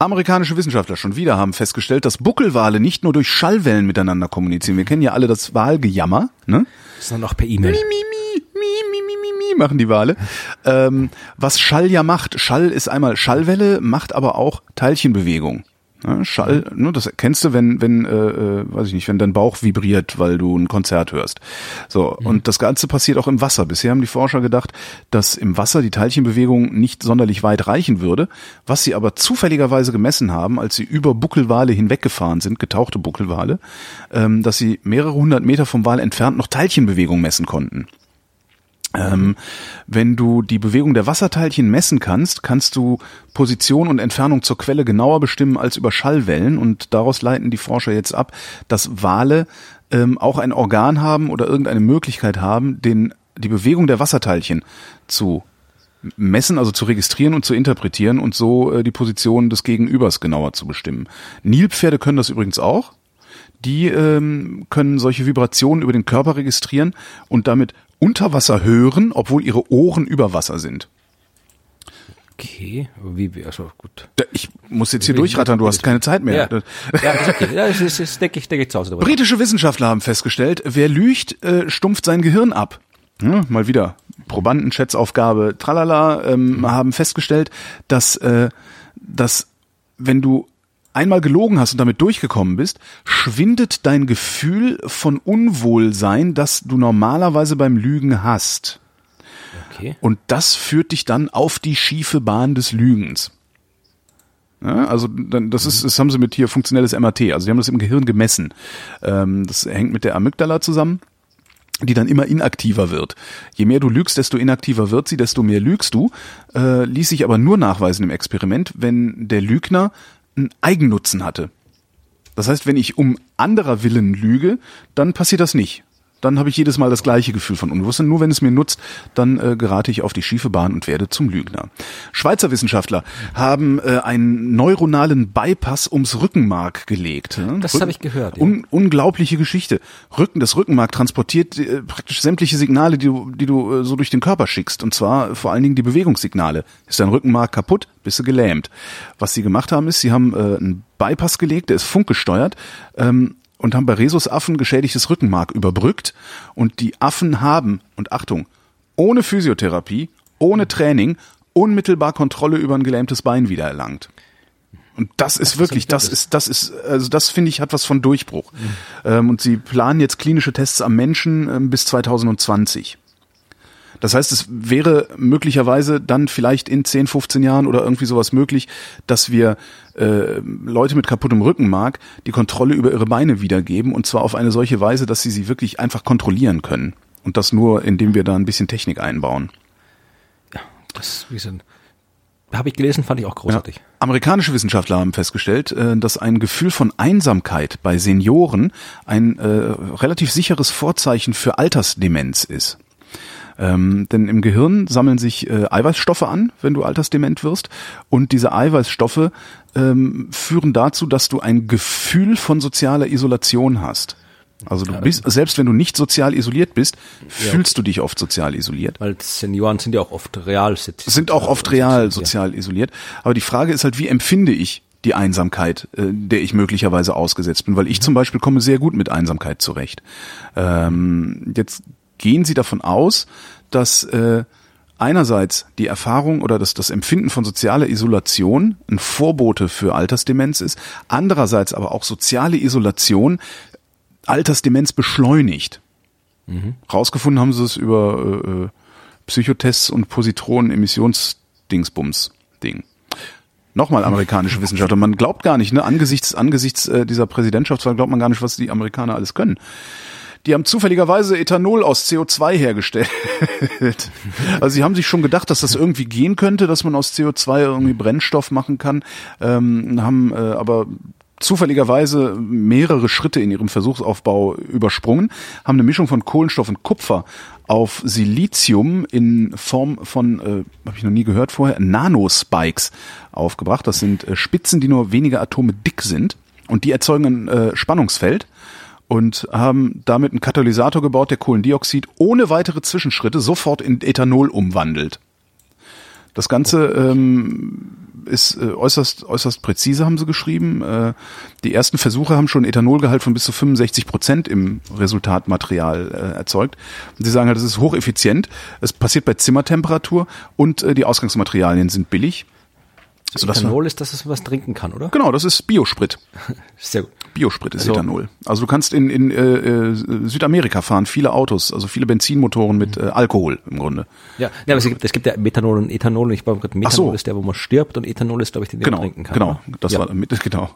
Amerikanische Wissenschaftler schon wieder haben festgestellt, dass Buckelwale nicht nur durch Schallwellen miteinander kommunizieren. Wir kennen ja alle das Wahlgejammer, ne? Sondern auch per E-Mail. Mi, mi, mi, machen die Wale. Ähm, was Schall ja macht, Schall ist einmal Schallwelle, macht aber auch Teilchenbewegung. Ja, Schall, ne, das kennst du, wenn, wenn, äh, äh, weiß ich nicht, wenn dein Bauch vibriert, weil du ein Konzert hörst. So, mhm. und das Ganze passiert auch im Wasser. Bisher haben die Forscher gedacht, dass im Wasser die Teilchenbewegung nicht sonderlich weit reichen würde, was sie aber zufälligerweise gemessen haben, als sie über Buckelwale hinweggefahren sind, getauchte Buckelwale, ähm, dass sie mehrere hundert Meter vom Wal entfernt noch Teilchenbewegung messen konnten. Ähm, wenn du die Bewegung der Wasserteilchen messen kannst, kannst du Position und Entfernung zur Quelle genauer bestimmen als über Schallwellen und daraus leiten die Forscher jetzt ab, dass Wale ähm, auch ein Organ haben oder irgendeine Möglichkeit haben, den, die Bewegung der Wasserteilchen zu messen, also zu registrieren und zu interpretieren und so äh, die Position des Gegenübers genauer zu bestimmen. Nilpferde können das übrigens auch. Die ähm, können solche Vibrationen über den Körper registrieren und damit unter Wasser hören, obwohl ihre Ohren über Wasser sind. Okay, wie, also gut. Ich muss jetzt hier wie, durchrattern, du hast keine Zeit mehr. Ja, ja ist okay. Ja, das, ist, das decke ich, decke ich zu Hause. Darüber. Britische Wissenschaftler haben festgestellt, wer lügt, äh, stumpft sein Gehirn ab. Ja, mal wieder Probandenschätzaufgabe, tralala, ähm, mhm. haben festgestellt, dass, äh, dass wenn du einmal gelogen hast und damit durchgekommen bist, schwindet dein Gefühl von Unwohlsein, das du normalerweise beim Lügen hast. Okay. Und das führt dich dann auf die schiefe Bahn des Lügens. Ja, also das ist, das haben sie mit hier funktionelles MRT, also die haben das im Gehirn gemessen. Ähm, das hängt mit der Amygdala zusammen die dann immer inaktiver wird. Je mehr du lügst, desto inaktiver wird sie, desto mehr lügst du. Äh, ließ sich aber nur nachweisen im Experiment, wenn der Lügner einen Eigennutzen hatte. Das heißt, wenn ich um anderer Willen lüge, dann passiert das nicht dann habe ich jedes Mal das gleiche Gefühl von Unbewusstsein. Nur wenn es mir nutzt, dann äh, gerate ich auf die schiefe Bahn und werde zum Lügner. Schweizer Wissenschaftler haben äh, einen neuronalen Bypass ums Rückenmark gelegt. Das habe ich gehört. Ja. Un unglaubliche Geschichte. Rücken, das Rückenmark transportiert äh, praktisch sämtliche Signale, die du, die du äh, so durch den Körper schickst. Und zwar vor allen Dingen die Bewegungssignale. Ist dein Rückenmark kaputt, bist du gelähmt. Was sie gemacht haben, ist, sie haben äh, einen Bypass gelegt, der ist funkgesteuert. Ähm, und haben bei Rhesusaffen geschädigtes Rückenmark überbrückt und die Affen haben, und Achtung, ohne Physiotherapie, ohne Training, unmittelbar Kontrolle über ein gelähmtes Bein wiedererlangt. Und das ist das wirklich, das ist, das ist, also das finde ich hat was von Durchbruch. Mhm. Ähm, und sie planen jetzt klinische Tests am Menschen ähm, bis 2020. Das heißt, es wäre möglicherweise dann vielleicht in 10, 15 Jahren oder irgendwie sowas möglich, dass wir äh, Leute mit kaputtem Rückenmark die Kontrolle über ihre Beine wiedergeben und zwar auf eine solche Weise, dass sie sie wirklich einfach kontrollieren können. Und das nur, indem wir da ein bisschen Technik einbauen. Ja, das wie sind habe ich gelesen, fand ich auch großartig. Ja. Amerikanische Wissenschaftler haben festgestellt, äh, dass ein Gefühl von Einsamkeit bei Senioren ein äh, relativ sicheres Vorzeichen für Altersdemenz ist. Ähm, denn im Gehirn sammeln sich äh, Eiweißstoffe an, wenn du altersdement wirst. Und diese Eiweißstoffe ähm, führen dazu, dass du ein Gefühl von sozialer Isolation hast. Also du bist, selbst wenn du nicht sozial isoliert bist, fühlst ja. du dich oft sozial isoliert. Weil Senioren sind ja auch oft real. Sind auch oft real sozial ja. isoliert. Aber die Frage ist halt, wie empfinde ich die Einsamkeit, äh, der ich möglicherweise ausgesetzt bin? Weil ich mhm. zum Beispiel komme sehr gut mit Einsamkeit zurecht. Ähm, jetzt gehen Sie davon aus, dass äh, einerseits die Erfahrung oder das, das Empfinden von sozialer Isolation ein Vorbote für Altersdemenz ist, andererseits aber auch soziale Isolation Altersdemenz beschleunigt. Mhm. Rausgefunden haben sie es über äh, äh Psychotests und Positronen-Emissionsdingsbums-Ding. Nochmal amerikanische Wissenschaftler. Man glaubt gar nicht, ne? Angesichts, angesichts äh, dieser Präsidentschaftswahl glaubt man gar nicht, was die Amerikaner alles können. Die haben zufälligerweise Ethanol aus CO2 hergestellt. (laughs) also sie haben sich schon gedacht, dass das irgendwie gehen könnte, dass man aus CO2 irgendwie Brennstoff machen kann, ähm, haben äh, aber zufälligerweise mehrere Schritte in ihrem Versuchsaufbau übersprungen, haben eine Mischung von Kohlenstoff und Kupfer auf Silizium in Form von, äh, habe ich noch nie gehört vorher, Nanospikes aufgebracht. Das sind äh, Spitzen, die nur wenige Atome dick sind und die erzeugen ein äh, Spannungsfeld und haben damit einen Katalysator gebaut, der Kohlendioxid ohne weitere Zwischenschritte sofort in Ethanol umwandelt. Das Ganze ähm, ist äh, äußerst, äußerst präzise, haben sie geschrieben. Äh, die ersten Versuche haben schon Ethanolgehalt von bis zu 65 Prozent im Resultatmaterial äh, erzeugt. Und sie sagen halt, das ist hocheffizient. Es passiert bei Zimmertemperatur und äh, die Ausgangsmaterialien sind billig. Also Ethanol ist, dass es was trinken kann, oder? Genau, das ist Biosprit. (laughs) Sehr gut. Biosprit ist also, Ethanol. Also du kannst in, in äh, äh, Südamerika fahren viele Autos, also viele Benzinmotoren mit äh, Alkohol im Grunde. Ja, ja aber es gibt, es gibt ja Methanol und Ethanol. Und ich glaube, Methanol so. ist der, wo man stirbt und Ethanol ist, glaube ich, den, den genau, man trinken kann. Genau, oder? das ja. war mit, (laughs) genau.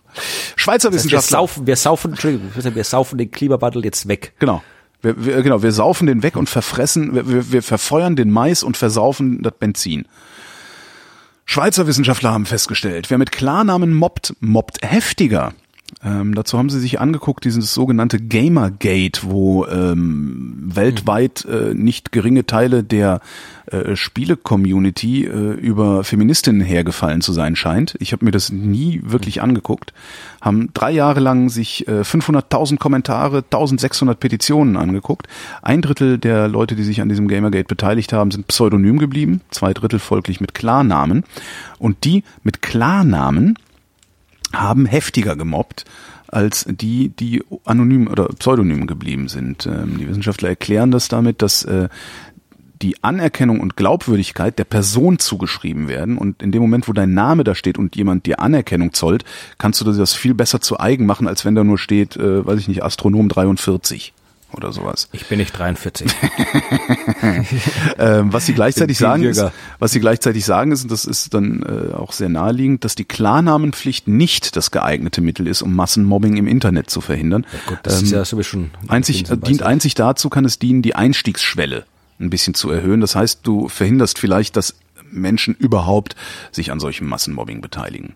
Schweizer das heißt, Wissenschaftler. Wir saufen, wir saufen, Entschuldigung, wir saufen den Klimawandel jetzt weg. Genau. Wir, wir, genau, wir saufen den weg und verfressen, wir, wir verfeuern den Mais und versaufen das Benzin. Schweizer Wissenschaftler haben festgestellt, wer mit Klarnamen mobbt, mobbt heftiger. Ähm, dazu haben sie sich angeguckt, dieses sogenannte Gamergate, wo ähm, weltweit äh, nicht geringe Teile der äh, Spiele-Community äh, über Feministinnen hergefallen zu sein scheint. Ich habe mir das nie wirklich angeguckt. Haben drei Jahre lang sich äh, 500.000 Kommentare, 1.600 Petitionen angeguckt. Ein Drittel der Leute, die sich an diesem Gamergate beteiligt haben, sind pseudonym geblieben. Zwei Drittel folglich mit Klarnamen. Und die mit Klarnamen haben heftiger gemobbt als die, die anonym oder pseudonym geblieben sind. Ähm, die Wissenschaftler erklären das damit, dass äh, die Anerkennung und Glaubwürdigkeit der Person zugeschrieben werden. Und in dem Moment, wo dein Name da steht und jemand dir Anerkennung zollt, kannst du das viel besser zu eigen machen, als wenn da nur steht, äh, weiß ich nicht, Astronom 43 oder sowas. Ich bin nicht 43. (laughs) ähm, was sie gleichzeitig sagen, ist, was sie gleichzeitig sagen ist, und das ist dann äh, auch sehr naheliegend, dass die Klarnamenpflicht nicht das geeignete Mittel ist, um Massenmobbing im Internet zu verhindern. Ja gut, das ähm, ist ja sowieso schon. Einzig, dient einzig dazu, kann es dienen, die Einstiegsschwelle ein bisschen zu erhöhen. Das heißt, du verhinderst vielleicht, dass Menschen überhaupt sich an solchem Massenmobbing beteiligen.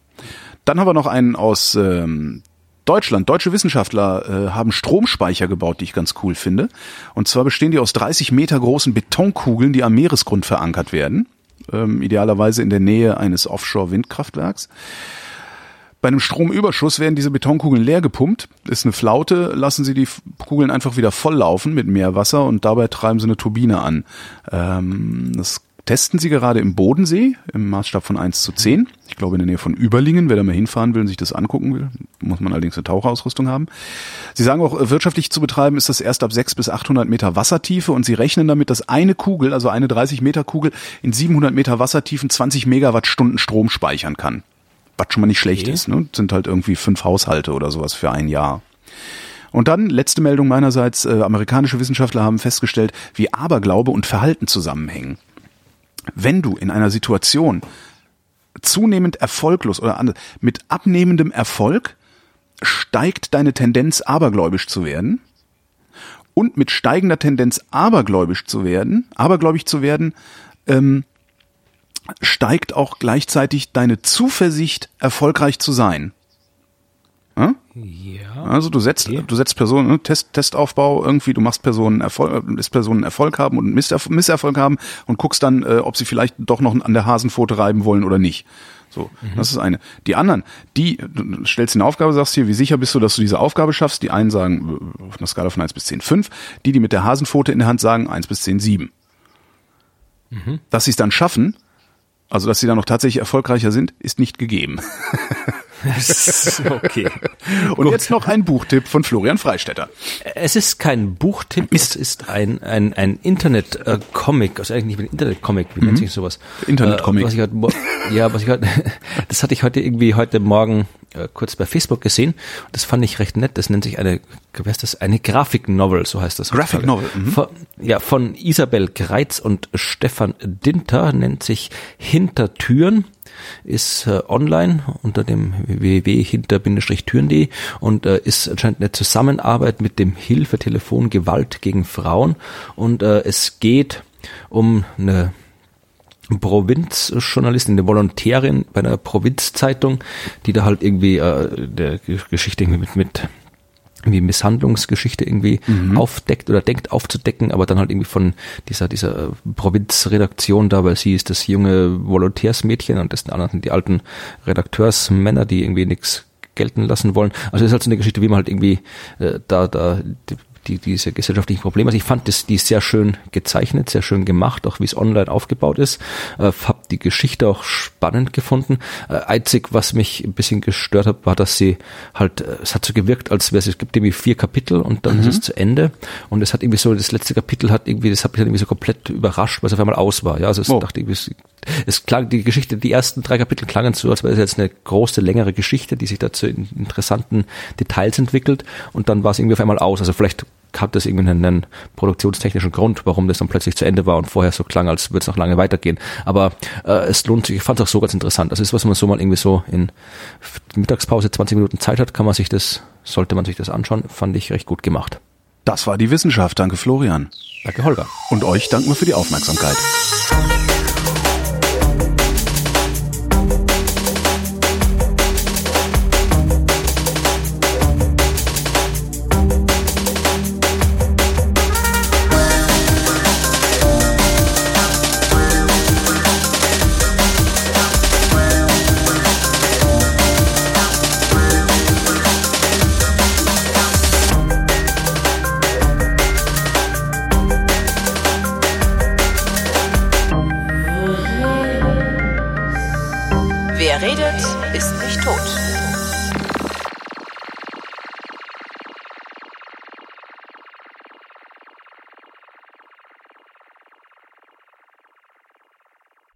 Dann haben wir noch einen aus ähm, Deutschland, deutsche Wissenschaftler äh, haben Stromspeicher gebaut, die ich ganz cool finde. Und zwar bestehen die aus 30 Meter großen Betonkugeln, die am Meeresgrund verankert werden. Ähm, idealerweise in der Nähe eines Offshore-Windkraftwerks. Bei einem Stromüberschuss werden diese Betonkugeln leer gepumpt, ist eine Flaute, lassen Sie die Kugeln einfach wieder volllaufen mit Meerwasser und dabei treiben Sie eine Turbine an. Ähm, das testen sie gerade im Bodensee im Maßstab von 1 zu 10. Ich glaube in der Nähe von Überlingen. Wer da mal hinfahren will und sich das angucken will, muss man allerdings eine Tauchausrüstung haben. Sie sagen auch, äh, wirtschaftlich zu betreiben ist das erst ab 6 bis 800 Meter Wassertiefe und sie rechnen damit, dass eine Kugel, also eine 30 Meter Kugel, in 700 Meter Wassertiefen 20 Megawattstunden Strom speichern kann. Was schon mal nicht schlecht okay. ist. Ne? Sind halt irgendwie fünf Haushalte oder sowas für ein Jahr. Und dann, letzte Meldung meinerseits, äh, amerikanische Wissenschaftler haben festgestellt, wie Aberglaube und Verhalten zusammenhängen wenn du in einer Situation zunehmend erfolglos oder mit abnehmendem Erfolg steigt deine Tendenz abergläubisch zu werden und mit steigender Tendenz abergläubisch zu werden, abergläubig zu werden, ähm, steigt auch gleichzeitig deine Zuversicht, erfolgreich zu sein. Hm? Ja. Also du setzt, okay. du setzt Personen, ne, Test, Testaufbau irgendwie, du machst Personen Erfolg, lässt Personen Erfolg haben und Misserfolg, Misserfolg haben und guckst dann, äh, ob sie vielleicht doch noch an der Hasenpfote reiben wollen oder nicht. So, mhm. das ist eine. Die anderen, die, du stellst eine Aufgabe, sagst hier, wie sicher bist du, dass du diese Aufgabe schaffst? Die einen sagen, äh, auf einer Skala von 1 bis 10, 5. Die, die mit der Hasenpfote in der Hand sagen, 1 bis 10, 7. Mhm. Dass sie es dann schaffen, also dass sie dann noch tatsächlich erfolgreicher sind, ist nicht gegeben. (laughs) (laughs) okay. Und jetzt noch ein Buchtipp von Florian Freistetter. Es ist kein Buchtipp, es ist ein, ein, ein Internet-Comic, also eigentlich nicht ein Internet-Comic, wie nennt sich sowas? Internet-Comic. Äh, was ich heute, ja, was ich heute, (laughs) das hatte ich heute irgendwie heute Morgen äh, kurz bei Facebook gesehen. Das fand ich recht nett. Das nennt sich eine, heißt das? Eine Graphic-Novel, so heißt das. Graphic Novel, mhm. Von, ja, von Isabel Greitz und Stefan Dinter nennt sich Hintertüren ist äh, online unter dem www.hinter-türen.de und äh, ist anscheinend eine Zusammenarbeit mit dem Hilfetelefon Gewalt gegen Frauen und äh, es geht um eine Provinzjournalistin, eine Volontärin bei einer Provinzzeitung, die da halt irgendwie äh, der Geschichte mit, mit irgendwie Misshandlungsgeschichte irgendwie aufdeckt oder denkt aufzudecken, aber dann halt irgendwie von dieser, dieser äh, Provinzredaktion da, weil sie ist das junge Volontärsmädchen und das sind anderen die alten Redakteursmänner, die irgendwie nichts gelten lassen wollen. Also es ist halt so eine Geschichte, wie man halt irgendwie äh, da, da die, die, diese gesellschaftlichen Probleme. Also ich fand das, die sehr schön gezeichnet, sehr schön gemacht, auch wie es online aufgebaut ist. Äh, hab die Geschichte auch spannend gefunden. Äh, einzig, was mich ein bisschen gestört hat, war, dass sie halt, äh, es hat so gewirkt, als wäre es, es gibt irgendwie vier Kapitel und dann ist es zu Ende. Und es hat irgendwie so, das letzte Kapitel hat irgendwie, das hat mich dann irgendwie so komplett überrascht, weil es auf einmal aus war. Ja, also es Oh. dachte ich, es, es klang, die Geschichte, die ersten drei Kapitel klangen so, als wäre es jetzt eine große, längere Geschichte, die sich dazu in interessanten Details entwickelt und dann war es irgendwie auf einmal aus. Also vielleicht hat das irgendwie einen, einen produktionstechnischen Grund, warum das dann plötzlich zu Ende war und vorher so klang, als würde es noch lange weitergehen. Aber äh, es lohnt sich, ich fand es auch so ganz interessant. Das ist, was man so mal irgendwie so in Mittagspause 20 Minuten Zeit hat, kann man sich das, sollte man sich das anschauen, fand ich recht gut gemacht. Das war die Wissenschaft. Danke, Florian. Danke, Holger. Und euch danken wir für die Aufmerksamkeit.